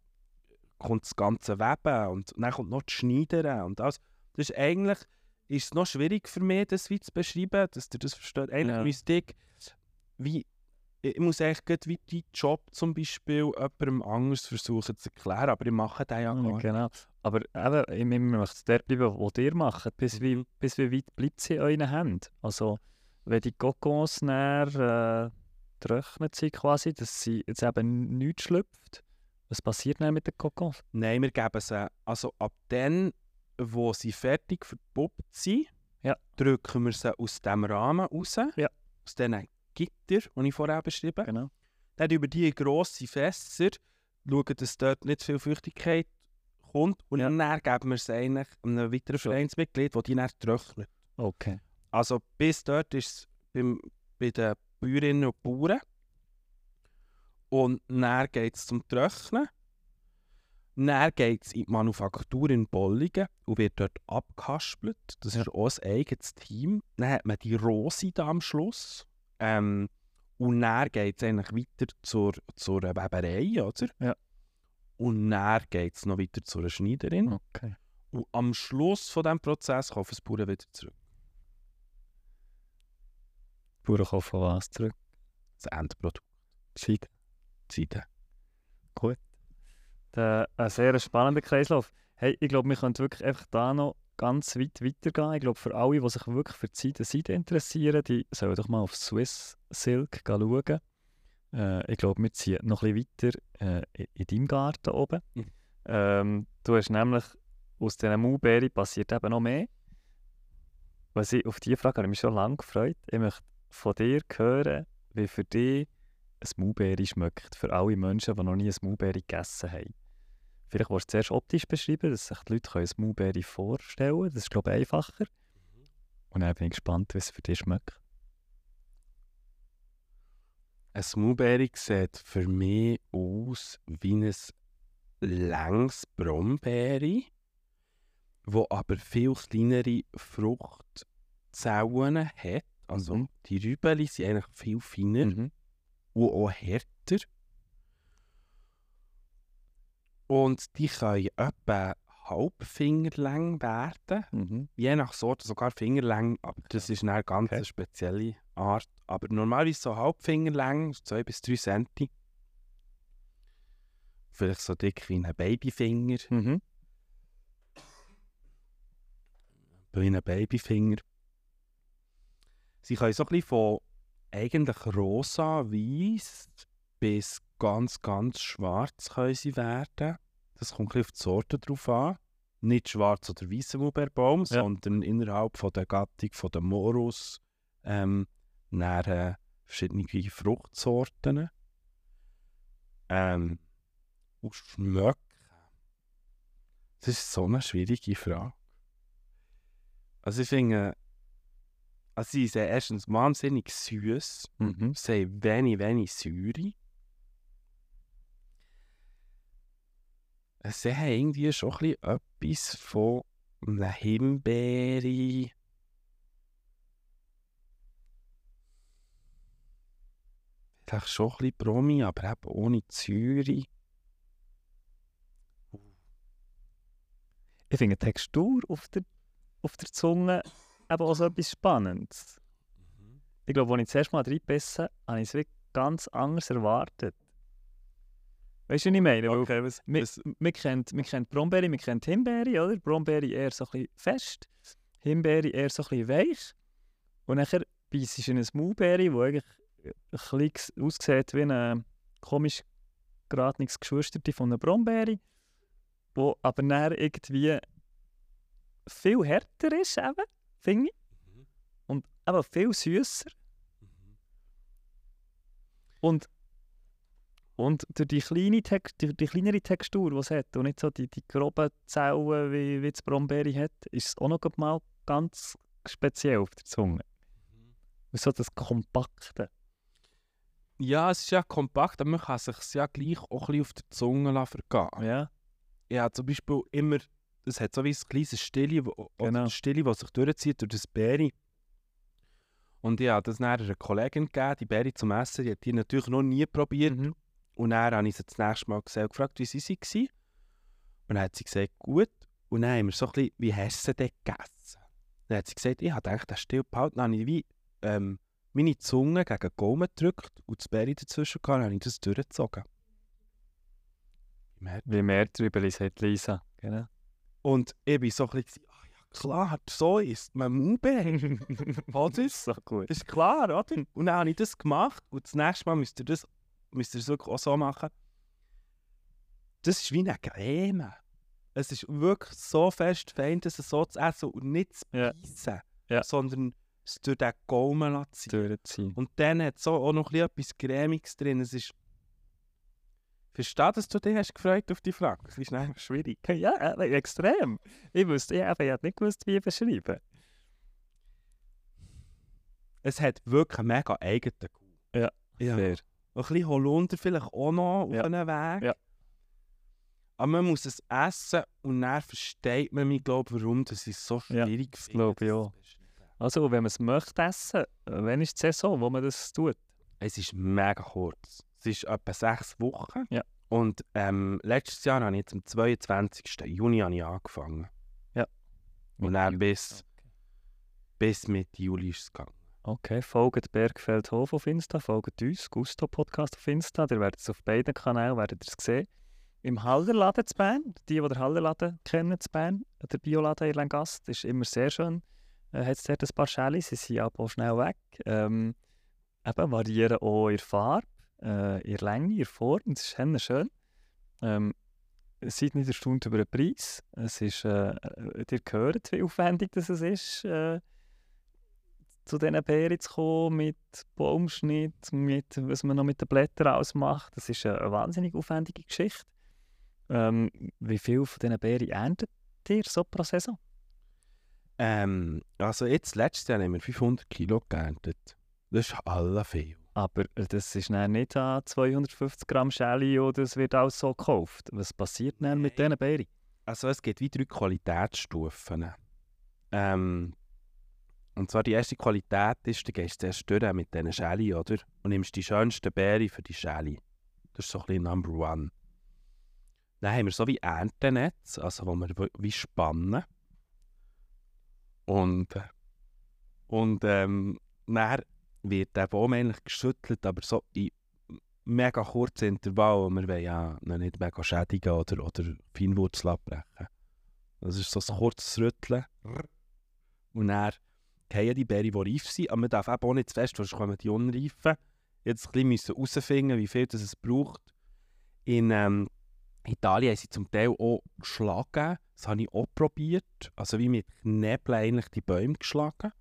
C: kommt das ganze Weben. Und dann kommt noch das Schneidern. Und das, das ist eigentlich ist es noch schwierig für mich, das wie zu beschreiben, dass ihr das versteht. Eigentlich
B: Ja.
C: müsste ich, wie, ich muss eigentlich gerade wie deinen Job zum Beispiel jemandem anders versuchen zu erklären, aber ich mache den ja gar nicht.
B: Genau. Aber eben, ich, ich möchte dort bleiben, wo ihr macht. Bis wie, bis wie weit bleibt sie in euren Händen? Also, wenn die Kokons dann äh, getrocknet sind quasi, dass sie jetzt eben nichts schlüpft, was passiert dann mit den Kokons?
C: Nein, wir geben sie, also ab dann, wo sie fertig verpuppt sind,
B: Ja.
C: drücken wir sie aus dem Rahmen raus,
B: Ja.
C: aus diesen Gitter, die ich vorher beschrieben habe.
B: Genau.
C: Dann über die grossen Fässer schauen, dass dort nicht viel Feuchtigkeit kommt und
B: Ja.
C: dann geben wir sie eigentlich einem weiteren. Vereinsmitglied, der die dann trocknet.
B: Okay.
C: Also bis dort ist es beim, bei den Bäuerinnen und Bauern. Und dann geht es zum Trocknen. Dann geht es in die Manufaktur in Bollingen und wird dort abgehaspelt. Das ist auch ein eigenes Team. Dann hat man die Rose da am Schluss. Ähm, und dann geht es eigentlich weiter zur, zur Weberei, oder?
B: Ja.
C: Und dann geht es noch weiter zur Schneiderin.
B: okay.
C: Und am Schluss von diesem Prozess kaufen das Bauern wieder zurück.
B: Die Bauern kaufen was zurück?
C: Das Endprodukt.
B: Seide.
C: Seite.
B: Der, ein sehr spannender Kreislauf. Hey, ich glaube, wir können wirklich einfach da noch ganz weit weitergehen. Ich glaube, für alle, die sich wirklich für die Seite Seite interessieren, die sollen doch mal auf Swiss Silk schauen. Äh, ich glaube, wir ziehen noch ein bisschen weiter äh, in, in deinem Garten oben.
C: Mhm.
B: Ähm, du hast nämlich aus diesen Maulbeeren passiert eben noch mehr. Was ich, auf diese Frage habe ich mich schon lange gefreut. Ich möchte von dir hören, wie für dich ein Maulbeere schmeckt. Für alle Menschen, die noch nie ein Maulbeere gegessen haben. Vielleicht willst du zuerst optisch beschreiben, dass sich die Leute ein Maulbeere vorstellen können. Das ist, glaube ich, einfacher. Und dann bin ich gespannt, wie es für dich schmeckt.
C: Ein Smoothberry sieht für mich aus wie ein längs Brombeere, wo aber viel kleinere Fruchtzellen hat. Also
B: Mhm.
C: die Rübeli sind eigentlich viel feiner
B: Mhm.
C: und auch härter. Und die können etwa halbfingerlang werden.
B: Mhm.
C: Je nach Sorte sogar Fingerlänge, aber das ist eine ganz
B: Okay.
C: spezielle Art. Aber normalerweise so Halbfingerlänge, 2 bis 3 cm. Vielleicht so dick wie ein Babyfinger.
B: Mhm.
C: Wie ein Babyfinger. Sie können so ein bisschen von eigentlich rosa, weiß bis ganz, ganz schwarz können sie werden. Das kommt ein auf die Sorte drauf an. Nicht schwarz oder weißer Maulbeerbaum,
B: Ja.
C: sondern innerhalb von der Gattung von der Morus ähm, dann, äh, verschiedene Fruchtsorten. Ähm, und schmecken. Das ist so eine schwierige Frage. Also ich finde, also sie sind erstens wahnsinnig süß.
B: Mhm.
C: Sie haben wenig, wenig Säure. Sie haben irgendwie schon ein bisschen etwas von einer Himbeere. Vielleicht schon ein bisschen Promi, aber eben ohne Säure.
B: Ich finde die Textur auf der, auf der Zunge eben auch so etwas Spannendes. Ich glaube, als ich das erste Mal reingebissen habe, habe ich es wirklich ganz anders erwartet. Weißt du, was ich meine?
C: Okay, was,
B: Man,
C: was,
B: man, kennt, man kennt Brombeere, man kennt Himbeere, oder? Brombeere eher so ein bisschen fest, Himbeere eher so ein bisschen weich. Und dann beißt du in eine Maulbeere, die eigentlich ein bisschen aussieht wie ein komisch geratenes Geschwisterte von einer Brombeere, wo aber dann irgendwie viel härter ist, eben, finde ich. Und eben viel süßer. Und, und durch die, kleine Text, die, die kleinere Textur, die es hat, und nicht so die, die groben Zellen, wie, wie das Brombeere hat, ist es auch noch mal ganz speziell auf der Zunge. Und so das Kompakte.
C: ja, es ist ja kompakt, aber man kann sich ja gleich auch ein bisschen auf der Zunge vergehen.
B: Ja,
C: habe zum Beispiel immer, es hat so wie ein kleines Stille, wo,
B: Genau.
C: Stille, das sich durchzieht durch das Beere. Und habe das dann einer Kollegin gegeben, die Beere zum Essen, die hat die natürlich noch nie probiert.
B: Mhm.
C: Und dann habe ich sie das nächste Mal gesehen und gefragt, wie sie war. Und dann hat sie gesagt, gut. Und dann haben wir so ein bisschen, wie hast du denn gegessen? Dann hat sie gesagt, ich habe gedacht, das still behalten. Dann habe ich wie ähm, meine Zunge gegen den Gaumen gedrückt und das Beere dazwischen gehabt, dann habe ich das durchgezogen.
B: Wie mehr drüber sagt Lisa. Genau.
C: Und ich bin so ein bisschen, ah ja klar, so ist man Maulbeer. *laughs* Oder?
B: so gut.
C: Das ist klar, oder? Und dann habe ich das gemacht und das nächste Mal müsst ihr das, müsst ihr das wirklich auch so machen. Das ist wie eine Creme. Es ist wirklich so fest fein, dass es so zu essen und nicht zu
B: Ja.
C: beißen,
B: Ja.
C: sondern es durch den Gaumen lassen ziehen. Und dann hat es so auch noch ein bisschen etwas Cremiges drin. Es ist... Verstehe, dass du dich hast gefreut auf die Frage. Es ist einfach schwierig. *laughs*
B: Ja, extrem. Ich wusste, ich, ich hätte nicht gewusst, wie beschreiben.
C: Es hat wirklich einen mega eigenen Gau.
B: Ja,
C: ja.
B: Fair.
C: Ein bisschen Holunder vielleicht auch noch auf
B: Ja.
C: einem Weg.
B: Ja.
C: Aber man muss es essen und dann versteht man mich, glaube warum das ist so
B: Ja,
C: schwierig finde,
B: glaube
C: beschreiben.
B: Also, wenn man es möchte essen, wann ist die Saison, wo man das tut?
C: Es ist mega kurz. Es ist etwa sechs Wochen.
B: Ja.
C: Und ähm, letztes Jahr habe ich jetzt am 22. Juni habe ich angefangen. Und dann bis, bis Mitte Juli ist es gegangen.
B: Okay, folgt Bergfeldhof auf Insta, folgt uns, Gusto Podcast auf Insta. Ihr werdet es auf beiden Kanälen werdet ihr sehen. Im Hallerladen zu Bern, die, die den Hallerladen kennen zu Bern, der Bioladen in Langast, ist immer sehr schön. Äh, hat es dort paar Schäle, sie sind aber auch schnell weg. Ähm, eben variieren auch der Farbe. äh, der Länge, der Form. Das ist schön. Ähm, seid nicht erstaunt über den Preis. Es ist, äh, äh, ihr hört, wie aufwendig das ist, äh, zu diesen Beeren zu kommen, mit Baumschnitt, mit was man noch mit den Blättern ausmacht. Das ist eine, wahnsinnig aufwendige Geschichte. Ähm, wie viel von diesen Beeren erntet ihr so pro Saison?
C: Ähm, also jetzt, letztes Jahr haben wir 500 Kilo geerntet. Das ist alle viel.
B: Aber das ist dann nicht an 250 Gramm Schelle oder es wird alles so gekauft. Was passiert dann mit diesen Beeren?
C: Also es gibt wie drei Qualitätsstufen. Ähm, und zwar die erste Qualität ist, du gehst zuerst durch mit diesen Schelle, oder? Und nimmst die schönsten Beeren für die Schelle. Das ist so ein bisschen Number One. Dann haben wir so wie Erntenetz, also wo wir wie spannen. Und, äh, und ähm, dann wird der Baum eigentlich geschüttelt, aber so in mega kurzen Intervall. und Wir wollen ja noch nicht mega schädigen oder, oder Feinwurzel abbrechen. Das ist so ein kurzes Rütteln. Und dann fallen die Beeren, die reif sind. Aber man darf auch nicht zu fest, sonst kommen die unreifen. Jetzt ein bisschen herausfinden, wie viel das es braucht. In ähm, Italien haben sie zum Teil auch geschlagen. Das habe ich auch probiert. Also wie mit Knebeln eigentlich die Bäume geschlagen.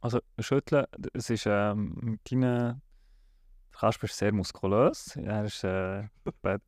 B: Also schütteln, es ist ähm, mit deinen... Der Kasper ist sehr muskulös. Er ist äh,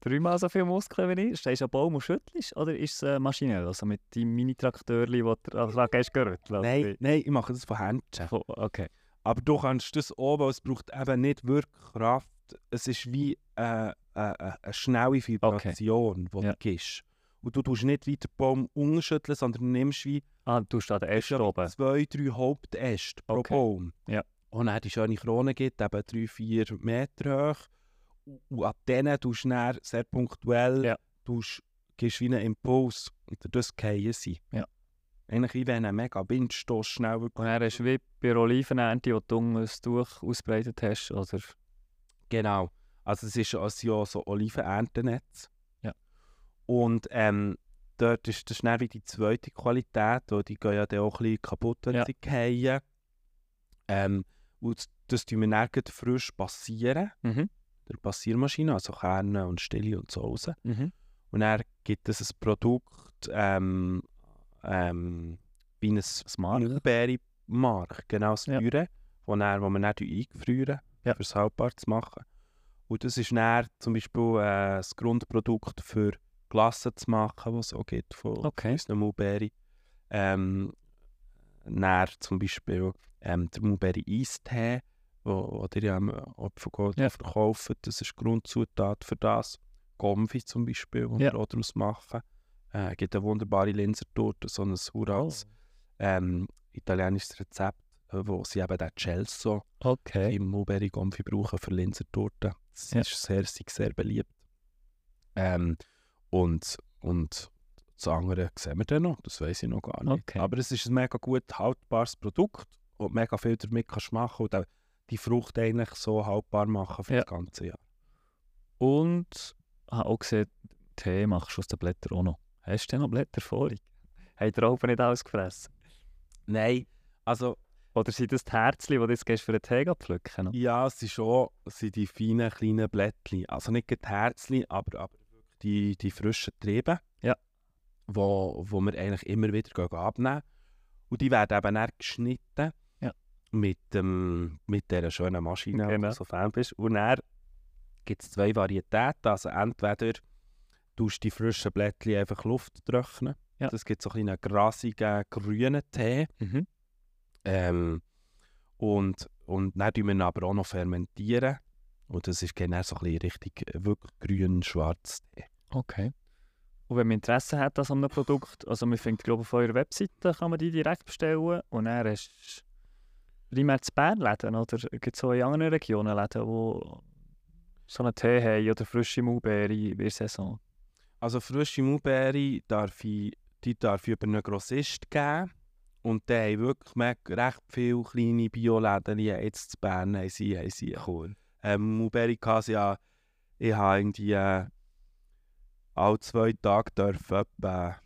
B: dreimal so viel Muskeln wie ich. Stehst du am Baum und schüttelst? Oder ist es äh, maschinell? Also mit deinem Mini-Traktörli, das du also, da gehst, gerüttelt?
C: Nein, nein, ich mache das von Händchen.
B: Von- Okay.
C: Aber du kannst das weil es braucht eben nicht wirklich Kraft. Es ist wie äh, äh, äh, eine schnelle Vibration, die
B: Ja.
C: du gibst. Und du tust nicht wie den Baum umschütteln, sondern nimmst wie
B: Ah, du stehst an der Äste oben.
C: zwei, drei Hauptäste pro
B: Okay.
C: Baum.
B: Ja.
C: Und dann die schöne Krone gibt, eben drei, vier Meter hoch. Und ab denen tust du dann sehr punktuell,
B: Ja.
C: tust, gibst wie einen Impuls und das fallen sie.
B: Ja.
C: Eigentlich wie wenn ein mega Windstoß schnell wirklich
B: Und dann hast du wie bei der Olivenernte, wo du ein Tuch ausbreitet hast, oder...
C: Genau. Also es ist also ja so Olivenerntenetz.
B: Ja.
C: Und ähm, dort ist das dann wie die zweite Qualität, wo die gehen ja dann auch ein bisschen kaputt, wenn
B: Ja.
C: sie fallen. Ähm, und das- tun wir dann frisch passieren,
B: Mhm.
C: der Passiermaschine, also Kerne und Stille und so raus.
B: Mhm.
C: Und dann gibt es ein Produkt, ähm, ähm, wie ein. Blueberry-Mark, genau das
B: Ja.
C: Püree, wo, dann, wo wir dann eingefrieren,
B: Ja.
C: für haltbar zu machen. Und das ist dann zum Beispiel äh, das Grundprodukt für Glasse zu machen, was es auch gibt von
B: Okay.
C: unseren Mulberry. Ähm, zum Beispiel ähm, der Mulberry-Eistee, wo, wo ihr ja am Opfergold
B: Ja.
C: verkauft, das ist Grundzutat für das. Gomfi zum Beispiel, die
B: Ja.
C: wir auch daraus machen. Äh, Es gibt eine wunderbare Linsertorte, so ein uraltes ähm, italienisches Rezept, äh, wo sie eben den Celso
B: Okay.
C: im Mulberry Gomfi brauchen für Linsertorte. Das
B: Ja.
C: ist sehr, sehr, sehr beliebt. Ähm, und, und das andere sehen wir dann noch, das weiß ich noch gar nicht.
B: Okay.
C: Aber es ist ein mega gut haltbares Produkt und mega viel damit kannst machen und auch die Frucht eigentlich so haltbar machen für
B: Ja.
C: das ganze Jahr.
B: Und habe auch gesehen, Tee machst du aus den Blättern auch noch. Hast du denn noch Blätter vorliegen? Hat der Open nicht alles gefressen?
C: Nein, also
B: Oder sind das die Herzchen, die du jetzt gehst für den Tee pflücken?
C: ja, es sind schon es sind die feinen kleinen Blättchen. Also nicht die Herzchen, aber, aber die, die frischen Triebe.
B: Ja.
C: Wo, wo wir eigentlich immer wieder abnehmen. Und die werden eben dann geschnitten. Mit, dem, mit dieser schönen Maschine,
B: Genau.
C: wenn du so Fan bist. Und dann gibt es zwei Varietäten. Also entweder tust du die frischen Blättchen einfach Luft trocknen.
B: Ja.
C: Das gibt so ein einen grasigen, grünen Tee.
B: Mhm.
C: Ähm, und, und dann tun wir ihn aber auch noch fermentieren. Und das ist genau so ein bisschen richtig äh, wirklich grün-schwarz Tee.
B: Okay. Und wenn man Interesse hat an so einem Produkt, also man findet glaube ich auf eurer Webseite, kann man die direkt bestellen und dann hast primär zu Bern Läden oder gibt es auch in anderen Regionen Läden, wo so einen Tee haben oder frische Mulbeere in der Saison?
C: Also frische Mulberry darf ich, die darf ich über einen Grossist geben. Und die haben wirklich recht viele kleine Bioläden. Jetzt zu Bern haben sie, haben sie
B: Cool.
C: ähm, gehabt. Ja, ich habe irgendwie äh, alle zwei Tage dürfen etwa,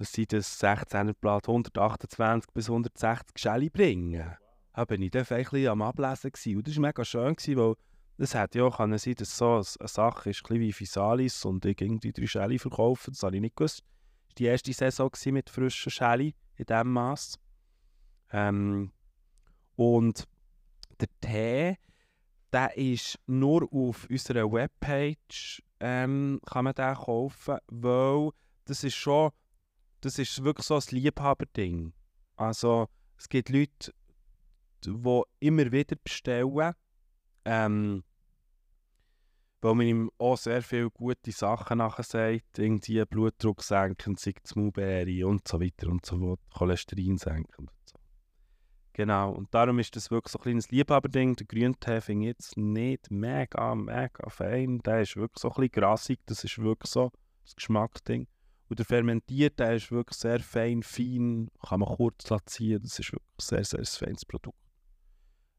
C: was sind das, 16er Blatt, 128 bis 160 Schelle bringen. Da bin ich dann ein bisschen am Ablesen gewesen. Und das war mega schön, gewesen, weil Das hätte ja können sein dass so eine Sache ist, ein bisschen wie Physalis und ich irgendwie drei Schäli verkaufen. Das habe ich nicht gewusst. Das war die erste Saison mit frischen Schäli in diesem Maß. Ähm, und der Tee, der ist nur auf unserer Webpage ähm, kann man den kaufen, weil das ist schon, das ist wirklich so ein Liebhaberding. Also es gibt Leute, die immer wieder bestellen, ähm, weil man ihm auch sehr viele gute Sachen nachher sagt, irgendwie Blutdruck senken, sei es und so weiter und so fort, Cholesterin senken und so. Genau, und darum ist das wirklich so ein kleines Liebhaberding. Der Grüntee finde jetzt nicht mega, mega fein. Der ist wirklich so ein bisschen grassig, das ist wirklich so das Geschmacksding. Und der fermentierte, ist wirklich sehr fein, fein, kann man kurz ziehen. Das ist wirklich ein sehr, sehr feines Produkt.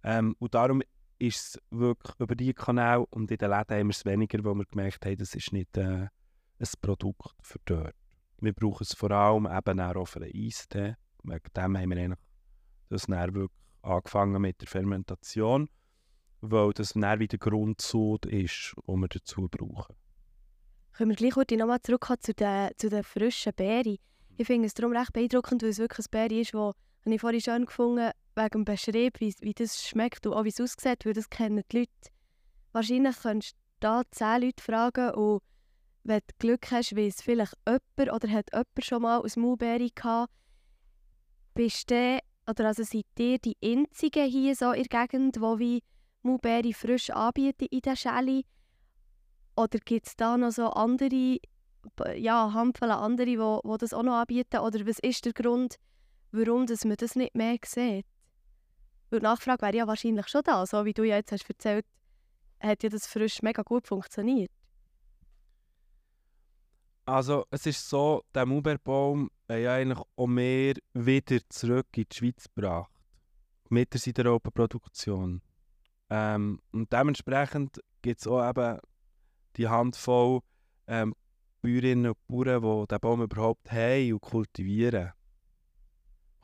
C: Ähm, und darum ist es wirklich über die Kanäle und in den Läden haben wir es weniger, weil wir gemerkt haben, das ist nicht äh, ein Produkt für dort. Wir brauchen es vor allem eben auch für einen Eistee. Wegen dem haben wir eigentlich das dann wirklich angefangen mit der Fermentation, weil das dann wieder Grundsud ist, den wir dazu brauchen.
A: Können wir gleich kurz nochmal zurückkommen zu den, zu den frischen Beeren. Ich finde es darum recht beeindruckend, weil es wirklich ein Beere ist, habe ich vorhin schön gefunden, wegen dem Beschrieb, wie, wie das schmeckt und auch wie es aussieht, weil das kennen die Leute. Wahrscheinlich könntest du da zehn Leute fragen und wenn du Glück hast, weiss vielleicht jemand oder hat jemand schon mal aus Mulberry gehabt, bist du, oder also seid ihr die Einzigen hier so in der Gegend, die wie Mulberry frisch anbieten in der Schelle? Oder gibt es da noch so andere, ja, Handvoll andere, die, die das auch noch anbieten? Oder was ist der Grund, warum dass man das nicht mehr sieht? Weil die Nachfrage wäre ja wahrscheinlich schon da. So wie du ja jetzt hast erzählt, hat ja das frisch mega gut funktioniert.
C: Also es ist so, der Muberbaum hat ja eigentlich auch mehr wieder zurück in die Schweiz gebracht. Mit der Sideralpenproduktion. Ähm, und dementsprechend gibt es auch eben die Handvoll ähm, Bäuerinnen und Bauern, die diesen Baum überhaupt haben und kultivieren.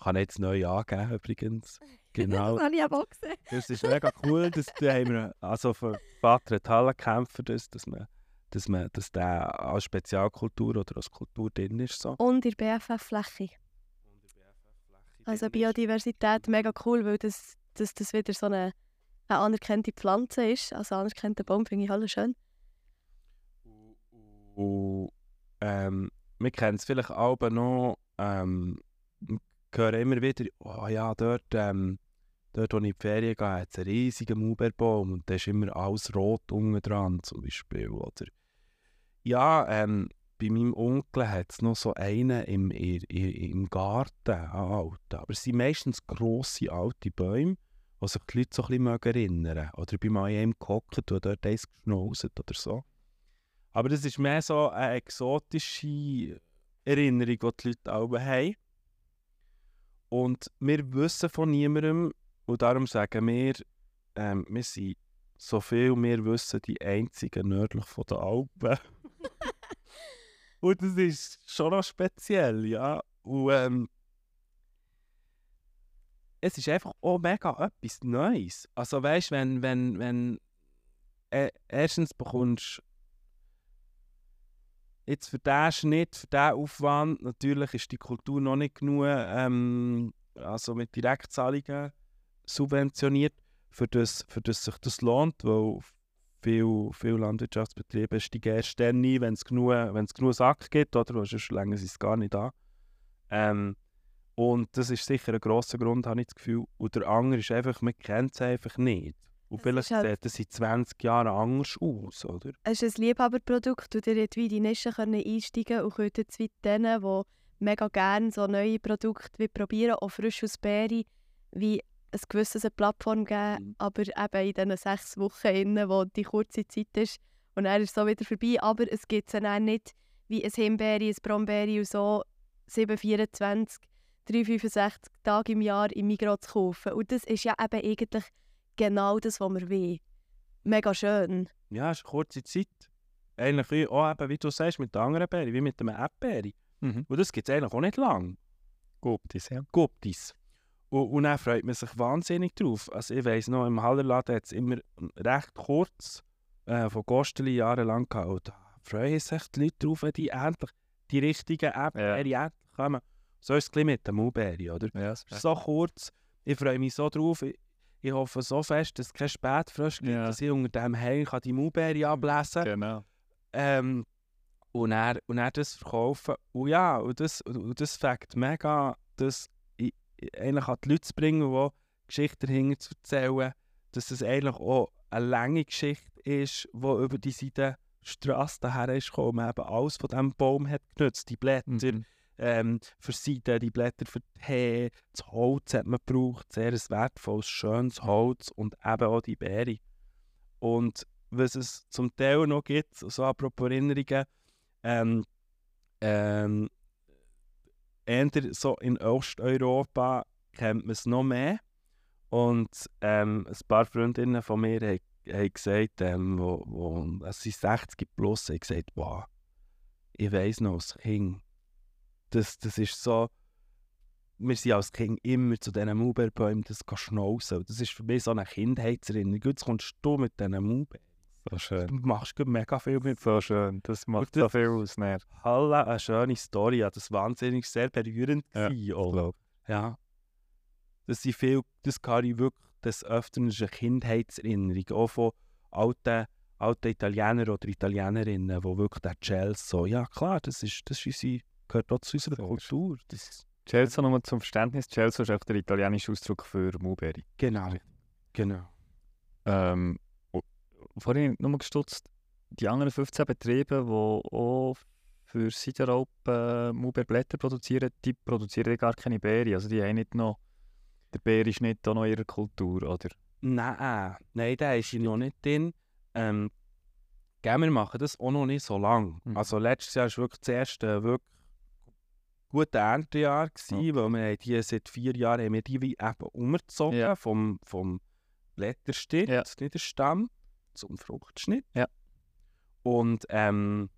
C: Kann ich jetzt neu angeben übrigens. *laughs* Genau.
A: das habe ich aber auch gesehen.
C: Das ist mega cool, dass da haben wir also für Vater hat Halle kämpfen, dass, dass man dass man dass der als Spezialkultur oder als Kultur drin ist. So.
A: Und in der BFF-Fläche. Also Biodiversität mega cool, weil das, das, das wieder so eine, eine anerkannte Pflanze ist. Also anerkannter Baum finde ich alles schön.
C: Und ähm, wir kennen es vielleicht auch noch, ähm, wir hören immer wieder, oh ja, dort, ähm, dort wo ich in die Ferien gehe, hat es einen riesigen Maulbeerbaum und da ist immer alles rot unten dran zum Beispiel. Oder ja, ähm, bei meinem Onkel hat es noch so einen im, im, im Garten, einen alten. Aber es sind meistens grosse alte Bäume, die sich die Leute so ein bisschen erinnern Oder ich bin mal in einem gehockt und dort eins geschnauset oder so. Aber das ist mehr so eine exotische Erinnerung, die die Leute auch haben. Und wir wissen von niemandem, und darum sagen wir, ähm, wir sind so viel wir wissen, die einzigen nördlich von den Alpen. *laughs* und das ist schon noch speziell, ja. Und ähm, es ist einfach auch mega etwas Neues. Also weißt, wenn, wenn, wenn äh, erstens bekommst jetzt für diesen Schnitt, für diesen Aufwand, natürlich ist die Kultur noch nicht genug ähm, also mit Direktzahlungen subventioniert, für das, für das sich das lohnt, weil viele viel Landwirtschaftsbetriebe steigen erst dann ein, wenn es genug, wenn's genug Sack gibt, oder? Sonst länger sie es gar nicht an. Ähm, und das ist sicher ein grosser Grund, habe ich das Gefühl. Und der andere ist einfach, man kennt es einfach nicht. Und
A: Das
C: vielleicht
A: halt-
C: sieht es in 20 Jahren anders aus, oder?
A: Es ist ein Liebhaberprodukt und ihr könnt wie in die Nische können einsteigen und könnt jetzt wie denen, die mega gerne so neue Produkte wie probieren, auch frisch aus Beeren, wie ein gewisses eine Plattform geben,
C: Mhm.
A: aber eben in diesen sechs Wochen, innen, wo die kurze Zeit ist und dann ist es so wieder vorbei, aber es gibt es dann nicht wie ein Himbeere, ein Brombeere und so 7, 24, 365 Tage im Jahr im Migros zu kaufen. Und das ist ja eben eigentlich genau das, was wir wollen. Mega schön.
C: Ja, es ist eine kurze Zeit. Eigentlich wie, auch eben, wie du sagst, mit den anderen Beeren, wie mit einem Erdbeere.
B: Mhm.
C: Und das gibt es eigentlich auch nicht lang.
B: Guptis, ja.
C: Guptis. Und, und dann freut man sich wahnsinnig drauf. Also ich weiss noch, im Hallerladen hat es immer recht kurz äh, von Gosteli jahrelang gehabt. Und da freuen sich die Leute drauf, wenn die endlich die richtigen App
B: Ja.
C: endlich kommen. So ist es mit der Mulberry, oder?
B: Ja,
C: Es ist so kurz. Ich freue mich so drauf. Ich, ich hoffe so fest, dass es kein Spätfrost gibt,
B: Ja.
C: dass ich unter dem Helm kann die Mulberry ablesen kann.
B: Genau.
C: Ähm, und, dann, und dann das verkaufen. Und ja, und das, und das fängt mega, das i- i- eigentlich an die Leute zu bringen, die Geschichten dahinter zu erzählen, dass es eigentlich auch eine lange Geschichte ist, die über die Seidenstrasse daher ist gekommen. Man eben alles von diesem Baum hat genutzt. Die Blätter
B: Mhm.
C: Ähm, für Seiden, die Blätter für Tee, das Holz hat man gebraucht, sehr wertvolles, schönes Holz und eben auch die Beere. Und was es zum Teil noch gibt, so apropos Erinnerungen, ähm, ähm, eher so in Osteuropa kennt man es noch mehr. Und ähm, ein paar Freundinnen von mir haben, haben gesagt, ähm, wo, wo, sie sind 60 plus, haben gesagt, wow, ich weiss noch als Kind, das, das ist so, wir sind als Kind immer zu diesen Maulbeerbäumen das schnauzen. Das ist für mich so eine Kindheitserinnerung. Jetzt kommst du mit diesen Maulbeeren.
B: So schön.
C: Du machst mega viel mit.
B: So schön. Das macht
C: das-
B: so viel aus. Ne?
C: Halle, eine schöne Story. Ja, das war wahnsinnig sehr berührend.
B: Ja,
C: gewesen. Ja. Das sind viel, das kann ich wirklich des Öfteren eine Kindheitserinnerung. Auch von alten, alten Italienern oder Italienerinnen, die wirklich der Gels so, ja klar, das, ist, das ist unsere, gehört auch zu unserer
B: ist-
C: Kultur. Das,
B: Celso nochmal zum Verständnis. Celso ist auch der italienische Ausdruck für Mulberry.
C: genau. Genau.
B: Ähm, vorhin nochmal gestutzt, die anderen 15 Betriebe, die auch für Sideralpen Mulbeerblätter produzieren, die produzieren gar keine Beere. Also die haben nicht noch, der Bär ist nicht auch noch in ihrer Kultur, oder?
C: Nein, nein, der ist noch nicht drin. Ähm, wir machen das auch noch nicht so lange.
B: Mhm.
C: Also letztes Jahr war wirklich das erste wirklich gute Erntejahr, gewesen,
B: Okay.
C: weil wir haben die seit vier Jahren haben wir die wie eben umgezogen
B: Ja.
C: vom, vom Blätterstitt,
B: Ja.
C: Stamm, zum Fruchtschnitt.
B: Ja.
C: Und, ähm,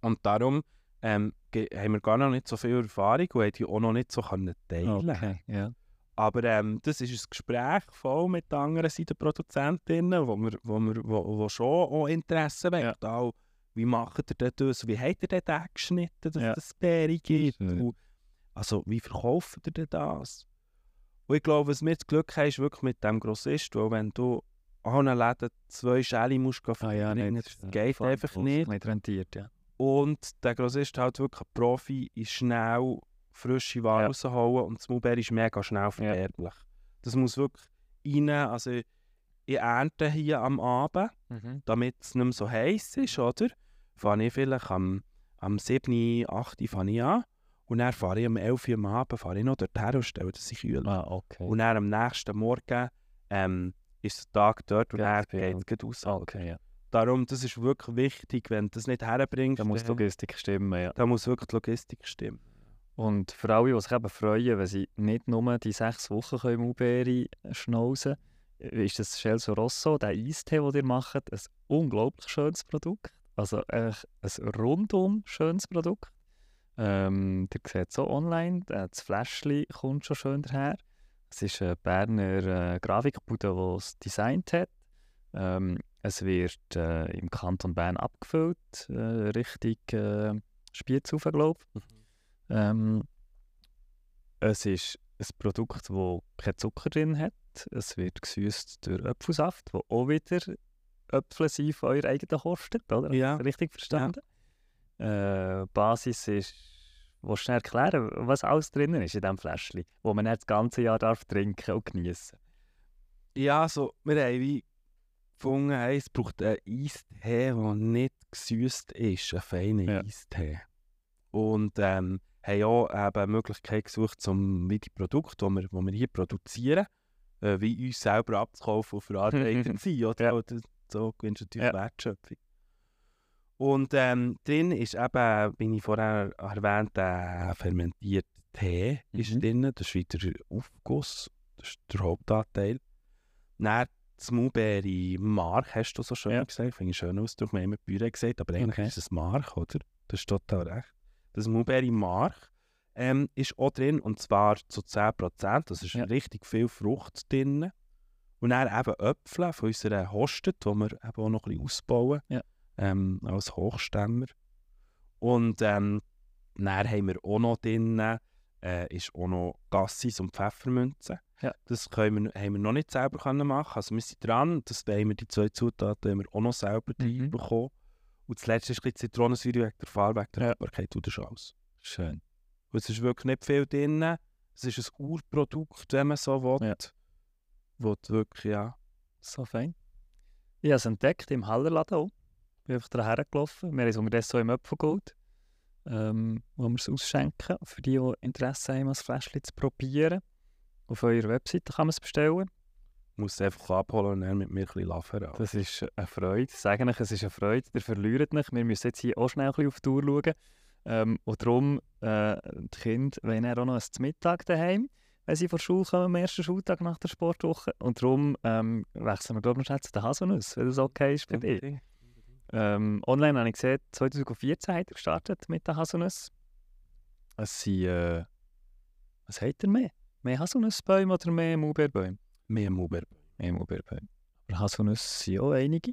C: und darum ähm, haben wir gar noch nicht so viel Erfahrung und haben die auch noch nicht so können teilen
B: ja.
C: aber ähm, das ist ein Gespräch voll mit den anderen Seitenproduzentinnen, wo, wir, wo, wir, wo, wo schon auch Interesse weckt. Auch, wie macht ihr das? Wie habt ihr denn den geschnitten, dass
B: Ja.
C: es Beere gibt? Und, also, wie verkauft ihr denn das? Und ich glaube, was wir das Glück haben, ist wirklich mit dem Grossist, weil wenn du an einem Läden zwei Schäle musst gehen
B: Ah, ja, nein,
C: das geht
B: voll-
C: einfach nicht.
B: Nicht rentiert, ja.
C: Und der Grossist halt wirklich ein Profi, ist schnell frische Ware
B: Ja.
C: rausholen und das Mulberry ist mega schnell verderblich. Das muss wirklich rein, also ich ernte hier am Abend, damit es nicht mehr so heiß ist, oder? Fange ich vielleicht am, am 7., 8. fange ich an und dann fahre ich am 11. Uhr am Abend fahre ich noch dorthin und stelle das Kühl.
B: Ah, okay.
C: Und dann am nächsten Morgen ähm, ist der Tag dort und
B: Ja,
C: dann geht es raus.
B: Ah, okay, ja.
C: Darum, das ist wirklich wichtig, wenn du das nicht herbringst,
B: Da muss die
C: dann-
B: Logistik stimmen, ja.
C: da muss wirklich die Logistik stimmen.
B: Und für alle, die sich eben freuen, wenn sie nicht nur die sechs Wochen können Mulberry schnauzen können, ist das Celso Rosso, der Eistee, den ihr macht, ein unglaublich schönes Produkt. Also eigentlich ein rundum schönes Produkt. Ähm, ihr seht es so online, äh, das Fläschchen kommt schon schön daher. Es ist eine Berner äh, Grafikbude, die es designt hat. Ähm, es wird äh, im Kanton Bern abgefüllt, äh, Richtung äh, Spiez rauf, glaube ich. Ähm, es ist ein Produkt, das keinen Zucker drin hat. Es wird gesüßt durch Apfelsaft, wo auch wieder Äpfel sind von eurer eigenen kostet, oder?
C: Ja.
B: Richtig verstanden? Äh, Basis ist, willst du schnell erklären, was alles drin ist in diesem Fläschchen, wo man das ganze Jahr darf trinken und genießen
C: Ja, also, wir haben wie gefunden, hey, es braucht einen Eistee, der nicht gesüßt ist, einen feinen
B: Ja.
C: Eistee. Und ähm, haben auch eben Möglichkeit gesucht, um wie die Produkte, die wir, die wir hier produzieren, äh, wie uns selber abzukaufen und verarbeitet *laughs* zu sein. Oder?
B: Ja.
C: Oder so gewinnst du natürlich
B: Ja.
C: Wertschöpfung. Und ähm, drin ist eben, wie ich vorher erwähnt der fermentierte Tee ist
B: Mhm.
C: drin. Das ist wieder der Aufguss. Das ist der Hauptanteil. Dann das Mulberry Mark, hast du so schön
B: Ja.
C: gesagt. Finde ich schönen Ausdruck. Wir haben immer Büre gesagt, aber eigentlich
B: Okay.
C: ist es Mark, oder? Das ist total recht. Das Mulberry Mark ähm, ist auch drin, und zwar zu 10%. Das ist
B: Ja.
C: richtig viel Frucht drin. Und dann eben Äpfel von unserer Hostet, die wir eben auch noch ein bisschen ausbauen,
B: Ja.
C: ähm, als Hochstämmer. Und ähm, dann haben wir auch noch drin, äh, ist auch noch Gassis und Pfeffermünze.
B: Ja.
C: Das können wir, haben wir noch nicht selber können machen. Also wir sind dran, das wollen wir, die zwei Zutaten haben wir auch noch selber
B: Mhm.
C: reinbekommen. Und das letzte ist ein bisschen Zitronensäure wegen der Farbe, wegen der
B: Ja.
C: Haltbarkeit tut das alles.
B: Schön.
C: Und es ist wirklich nicht viel drin. Es ist ein Urprodukt, wenn man so will.
B: Ja.
C: Du wirklich, ja.
B: So fein. Ich habe es entdeckt im Hallerladen auch. Bin einfach daher gelaufen. Wir haben es unterdessen so im Öpfelgold, ähm, wo wir es ausschenken. Für die, die Interesse haben, das Fläschchen zu probieren. Auf eurer Webseite kann man es bestellen.
C: muss es einfach abholen und dann mit mir ein bisschen laufen.
B: Das ist eine Freude. Ich sage euch, es ist eine Freude. Ihr verliert nicht. Wir müssen jetzt hier auch schnell ein bisschen auf die Tour schauen. Ähm, und darum, äh, die Kinder wollen dann auch noch ein Mittag daheim, wenn sie von der Schule kommen, am ersten Schultag nach der Sportwoche. Und darum ähm, wechseln wir, glaube ich, noch zu den Haselnüssen, wenn das okay ist bei dir. Ähm, online habe ich gesehen, 2014 hat er gestartet mit den Haselnüssen. Es sind, äh, was hat er mehr? Mehr Haselnussbäume oder mehr Maulbeerbäume?
C: Mehr Muber.
B: Mehr Maulbeerbäume. Aber Haselnüsse sind auch einige.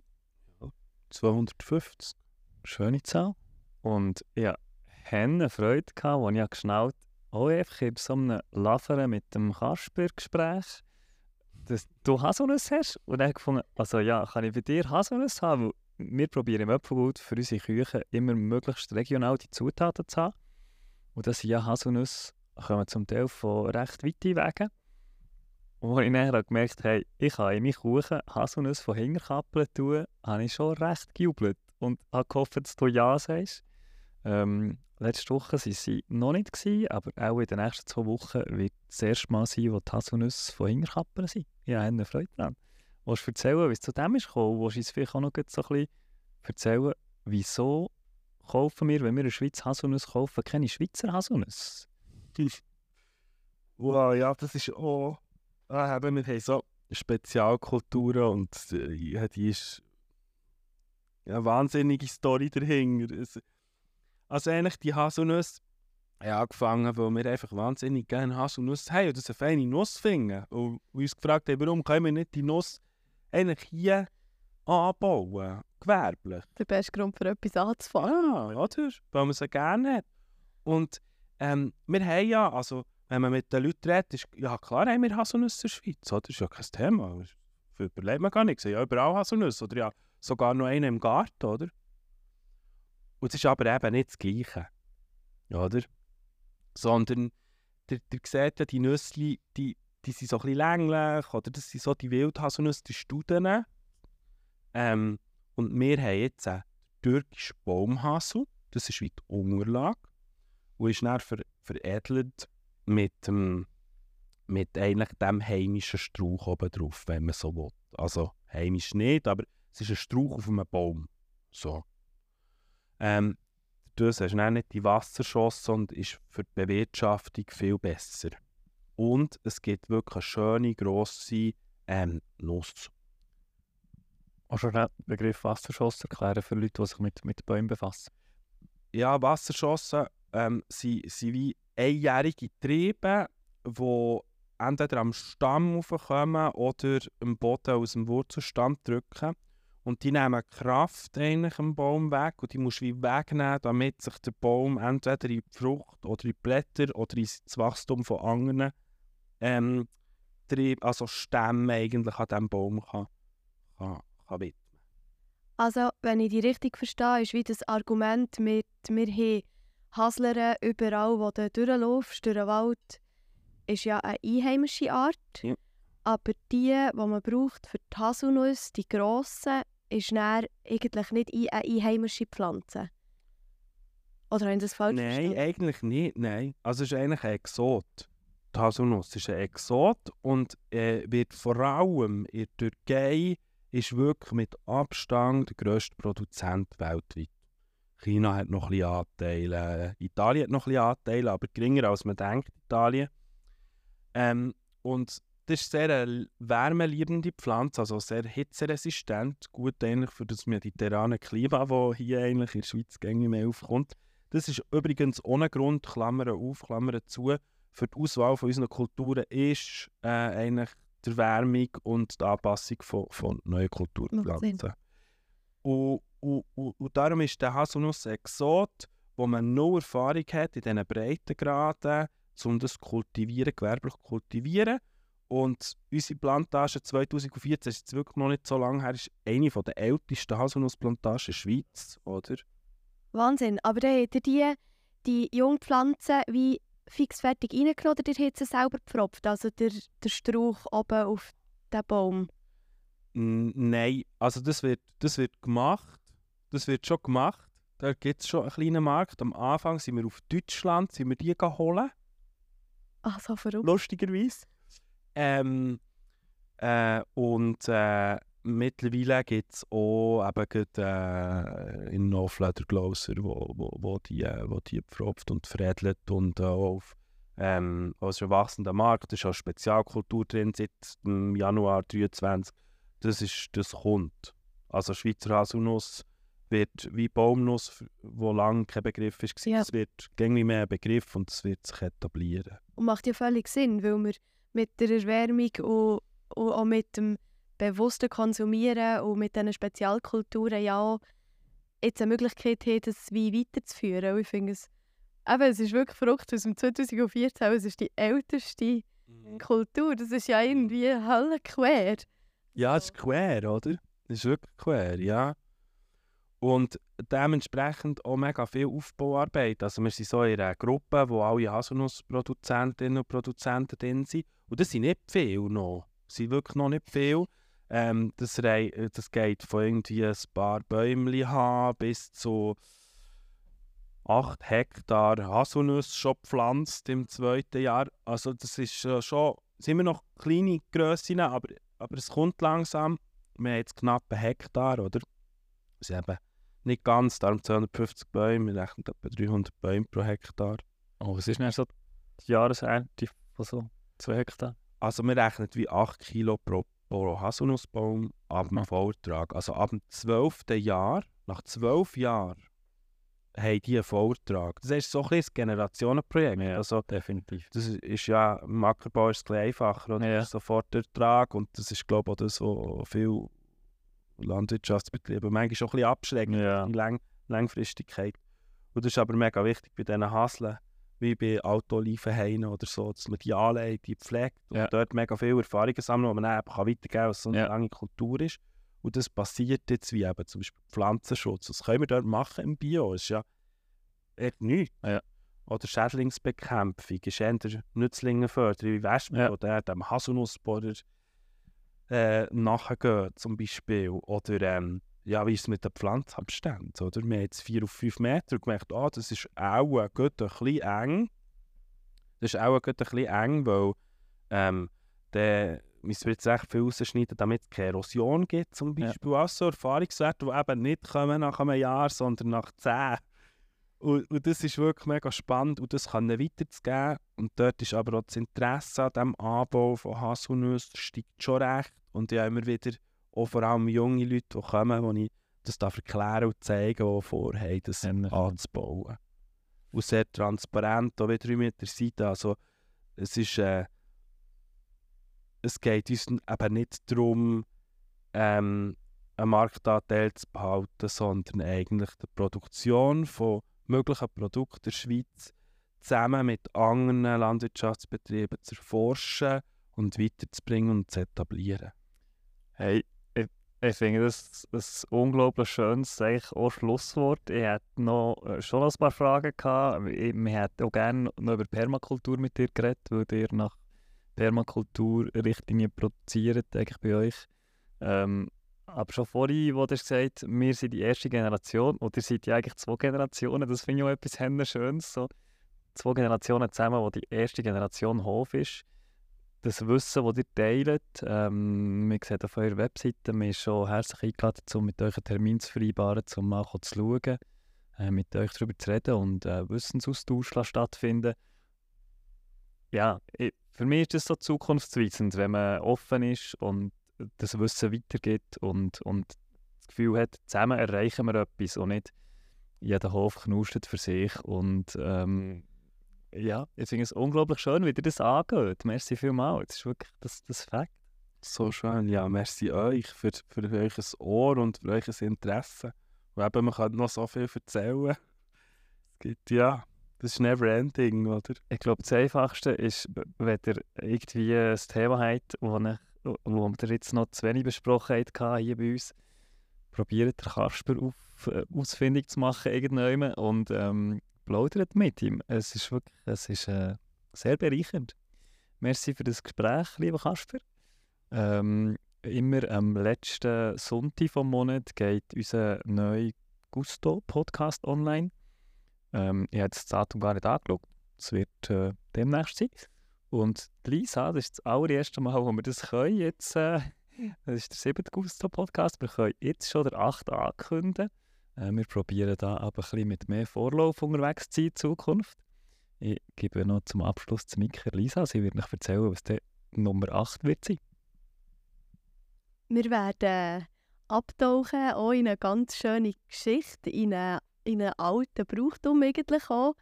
C: 250.
B: Schöne Zahl. Und hatte eine Freude, gehabt, als ich geschnallt habe, auch einfach in so einem Laveren mit dem Kasper-Gespräch, dass du Haselnüsse hast. Und dann habe gefunden, also ja, kann ich bei dir Haselnüsse haben? Weil wir probieren im Apfelgut für unsere Küche immer möglichst regional die Zutaten zu haben. Und das sind ja Haselnüsse, kommen zum Teil von recht weiten Wegen. Und als ich dann habe gemerkt habe, ich kann in meinen Kuchen Haselnüsse von Hinterkappeln tun, habe ich schon recht gejubelt und habe gehofft, dass du Ja sagst. Ähm, letzte Woche waren sie noch nicht, gewesen, aber auch in den nächsten zwei Wochen wird das erste Mal sein, wo die Haselnüsse von Hinterkappeln sind. Ich habe eine Freude daran. Willst du erzählen, wie es zu dem ist gekommen? Willst du uns vielleicht auch noch so ein erzählen, wieso kaufen wir, wenn wir in der Schweiz Haselnüsse kaufen, keine Schweizer Haselnüsse? *laughs*
C: Wow, ja, das ist auch. Ah, wir haben so Spezialkulturen und äh, die ist eine wahnsinnige Story dahinter. Also eigentlich die Haselnüsse haben angefangen, weil wir einfach wahnsinnig gerne Haselnüsse haben und das eine feine Nuss finden. Und wir uns gefragt haben, warum können wir nicht die Nuss eigentlich hier anbauen, gewerblich.
A: Der beste Grund für etwas anzufangen.
C: Ah, oder? Weil man sie gerne hat. Und ähm, wir haben ja, also wenn man mit den Leuten redet, ist, ja klar haben wir Haselnüsse in der Schweiz, oder? Das ist ja kein Thema. Überlebt man gar nicht. Ja, überall Haselnüsse, oder ja sogar noch einen im Garten, oder? Und es ist aber eben nicht das Gleiche, oder? Sondern, ihr, seht ja, die Nüsse, die, die sind so ein bisschen länglich, oder das sind so die Wildhaselnüsse, die Studien. Ähm, und wir haben jetzt einen türkischen Baumhasel, das ist wie die Unterlage, und ist dann ver veredelt mit, dem, mit eigentlich dem heimischen Strauch oben drauf, wenn man so will. Also heimisch nicht, aber es ist ein Strauch auf einem Baum. So. Ähm, hast du dann nicht die Wasserschosse und ist für die Bewirtschaftung viel besser. Und es gibt wirklich eine schöne, grosse ähm, Nuss.
B: Kannst du den Begriff Wasserschoss erklären für Leute, die sich mit, mit Bäumen befassen?
C: Ja, Wasserschossen ähm, sind, sind wie einjährige Triebe, die entweder am Stamm raufkommen oder am Boden aus dem Wurzelstamm drücken. Und die nehmen Kraft eigentlich am Baum weg und die musst du wie wegnehmen, damit sich der Baum entweder in die Frucht oder in die Blätter oder in das Wachstum von anderen ähm, also Stämme eigentlich an diesem Baum kann, kann, kann widmen.
A: Also, wenn ich die richtig verstehe, ist wie das Argument mit «Wir haben Haslere überall, wo du durchlaufst, durch den Wald», ist ja eine einheimische Art.
C: Ja.
A: Aber die, die man braucht für die Haselnuss, die grossen, ist dann eigentlich nicht ein- eine einheimische Pflanze. Oder habe ich das falsch
C: Nein,
A: verstanden?
C: eigentlich nicht. Nein. Also es ist eigentlich ein Exot. Die Haselnuss ist ein Exot und äh, wird vor allem in der Türkei ist wirklich mit Abstand der grösste Produzent weltweit. China hat noch ein bisschen Anteile, Italien hat noch ein bisschen Anteile, aber geringer als man denkt, Italien. Ähm, und das ist sehr eine wärmeliebende Pflanze, also sehr hitzeresistent, gut eigentlich für das mediterrane Klima, das hier eigentlich in der Schweiz gängig mehr aufkommt. Das ist übrigens ohne Grund, Klammern auf, Klammern zu, für die Auswahl von unseren Kulturen ist äh, eigentlich die Erwärmung und die Anpassung von, von neuen Kulturpflanzen. Und, und, und, und darum ist der Haselnuss ein Exot, wo man nur Erfahrung hat in diesen Breitengraden, um das kultivieren, gewerblich kultivieren. Und unsere Plantage 2014, ist wirklich noch nicht so lange her, ist eine der ältesten Haselnussplantagen in der Schweiz, oder?
A: Wahnsinn. Aber dann habt ihr die, die Jungpflanzen wie fix fertig reingenommen oder ihr habt sie selber gepfropft? Also der, der Strauch oben auf den Baum?
C: Nein, also das wird, das wird gemacht. Das wird schon gemacht. Da gibt es schon einen kleinen Markt. Am Anfang sind wir auf Deutschland, sind wir die holen.
A: Ach, so verrückt.
C: Lustigerweise. Ähm, äh, und äh, mittlerweile gibt es auch eben gerade, äh, in Nofleder Glauser, wo, wo, wo, die, äh, wo die pfropft und veredelt und äh, auf ähm, als erwachsender Markt. Da ist auch Spezialkultur drin seit dem Januar 2023. Das, ist, das kommt. Also Schweizer Haselnuss wird wie Baumnuss, wo lange kein Begriff war,
A: Ja.
C: es wird gängig mehr ein Begriff und es wird sich etablieren.
A: Und macht ja völlig Sinn, weil wir mit der Erwärmung und, und auch mit dem bewussten Konsumieren und mit diesen Spezialkulturen ja jetzt eine Möglichkeit haben, das Wein weiterzuführen. Und ich finde es, eben, es ist wirklich verrückt, aus dem 2014, es ist die älteste Kultur, das ist ja irgendwie helle quer.
C: Ja, es ist quer, oder? Es ist wirklich quer, ja. Und dementsprechend auch mega viel Aufbauarbeit. Also wir sind so in einer Gruppe, wo alle Haselnussproduzentinnen und Produzenten drin sind. Und das sind nicht viel noch. Das sind wirklich noch nicht viel. Ähm, das, das geht von irgendwie ein paar Bäumchen haben bis zu 8 Hektar Haselnüsse schon gepflanzt im zweiten Jahr. Also das ist äh, schon, sind wir noch kleine Grössen, aber, aber es kommt langsam. Wir haben jetzt knapp einen Hektar, oder? Das ist eben nicht ganz, darum 250 Bäume, wir rechnen etwa 300 Bäume pro Hektar.
B: Oh, was ist denn so die Jahresernte von so 2 Hektar?
C: Also wir rechnen wie 8 Kilo pro, pro Haselnussbaum ab dem
B: Ah.
C: Volltrag. Also ab dem 12. Jahr, nach 12 Jahren, haben die einen Volltrag. Das ist so ein ein Generationenprojekt.
B: Ja.
C: Also
B: Definitiv.
C: das ist- ja, im Ackerbau ist es ein einfacher, oder?
B: Ja.
C: Sofort der Ertrag und das ist glaube ich auch das, was viele Landwirtschaftsbetriebe manchmal schon ein bisschen abschreckt,
B: Ja.
C: die Lang Langfristigkeit. Und das ist aber mega wichtig bei diesen Hasseln, wie bei Autoolivenhainen oder so, dass man die anlegt, die pflegt und
B: Ja.
C: dort mega viele Erfahrungen sammeln, die man dann eben kann weitergeben kann, was so eine
B: Ja.
C: lange Kultur ist. Und das passiert jetzt wie eben zum Beispiel Pflanzenschutz. Das können wir dort machen im Bio. Das ist ja echt nichts.
B: Ja.
C: Oder Schädlingsbekämpfung, ist eher Nützlingenförderung, wie Wespen,
B: Ja.
C: oder dem Haselnussbohrer äh, nachgehen zum Beispiel. Oder ähm, ja, wie ist es mit den Pflanzenabständen? Oder? Wir haben jetzt 4 auf 5 Meter und gemerkt, ah, das ist auch ein bisschen eng. Das ist auch ein bisschen eng, weil ähm, der müssen wir jetzt echt viel rausschneiden, damit es keine Erosion gibt zum
B: Ja.
C: Beispiel. Auch so Erfahrungswerte, die eben nicht kommen nach einem Jahr, sondern nach 10. Und, und das ist wirklich mega spannend und das kann weiterzugeben. Und dort ist aber auch das Interesse an dem Anbau von Haselnüssen steigt schon recht. Und habe immer wieder auch vor allem junge Leute, die kommen, wo ich das darf erklären und zeigen, die vorhaben, das
B: natürlich.
C: anzubauen. Und sehr transparent, auch wieder mit der Seite. Also es ist... Äh, es geht uns eben nicht darum, ähm, einen Marktanteil zu behalten, sondern eigentlich die Produktion von möglichen Produkten der Schweiz zusammen mit anderen Landwirtschaftsbetrieben zu erforschen und weiterzubringen und zu etablieren.
B: Hey, ich, ich finde das ein unglaublich schönes auch Schlusswort. Ich hätte noch äh, schon ein paar Fragen gehabt. Ich, wir hätten auch gerne noch über Permakultur mit dir geredet, weil ihr nach Permakultur-Richtlinien produziert, eigentlich bei euch. Ähm, aber schon vorhin, wo du hast gesagt wir sind die erste Generation und ihr seid ja eigentlich zwei Generationen, das finde ich auch etwas Schönes. So. Zwei Generationen zusammen, wo die erste Generation Hof ist das Wissen, das ihr teilt. Ähm, man sieht auf eurer Webseite, man ist schon herzlich eingeladen, um mit euch einen Termin zu vereinbaren, um mal zu schauen, äh, mit euch darüber zu reden und äh, Wissensaustausch stattfinden. Ja, ich, für mich ist das so zukunftsweisend, wenn man offen ist und das Wissen weitergibt und, und das Gefühl hat, zusammen erreichen wir etwas und nicht jeder Hof knustet für sich und ähm, ja, ich finde es unglaublich schön, wie ihr das angeht. Merci vielmals, das ist wirklich das, das Fakt.
C: So schön, ja, merci euch für, für euer Ohr und für euer Interesse. Und eben, man kann noch so viel erzählen. Es gibt, ja, das ist never ending, oder?
B: Ich glaube, das Einfachste ist, wenn ihr irgendwie ein Thema habt, wo, ich, wo wir jetzt noch zu wenig besprochen haben hier bei uns, probiert den Kasper auf, äh, ausfindig zu machen irgendwann und ähm, plaudert mit ihm. Es ist wirklich, es ist äh, sehr bereichernd. Merci für das Gespräch, lieber Kasper. Ähm, immer am letzten Sonntag vom Monat geht unser neuer Gusto-Podcast online. Ähm, ich habe das Datum gar nicht angeschaut. Es wird äh, demnächst sein. Und Lisa, das ist das allererste Mal, wo wir das können. Jetzt, äh, das ist der siebte Gusto-Podcast. Wir können jetzt schon der achte ankündigen. Äh, wir probieren da aber ein bisschen mit mehr Vorlauf unterwegs zu sein in Zukunft. Ich gebe noch zum Abschluss zu Mika Lisa. Sie wird euch erzählen, was der Nummer 8 wird sein.
A: Wir werden abtauchen, auch in eine ganz schöne Geschichte, in einen, in alten Brauchtum eigentlich auch,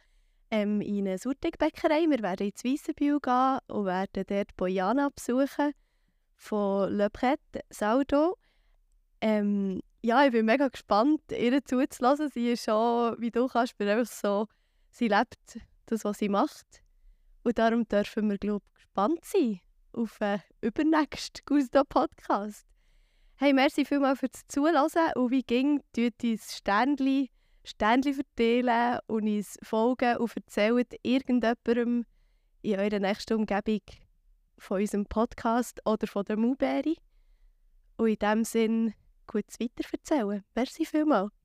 A: ähm, in eine Surtigbäckerei. Wir werden ins Weissenbühl gehen und werden dort Bojana besuchen von Le Pret Saldo. Ähm, ja, ich bin mega gespannt, ihr zuzulassen. Sie ist schon, wie du kannst, bin einfach so, sie lebt das, was sie macht. Und darum dürfen wir, glaube gespannt sein auf den übernächsten Gusto-Podcast. Hey, merci vielmals fürs Zuhören und wie ging, tut uns Sternchen, Sternchen verteilen und uns folgen und erzählt irgendjemandem in eurer nächsten Umgebung von unserem Podcast oder von der Muberi. Und in diesem Sinn, gut weiterverzählen. Merci vielmals.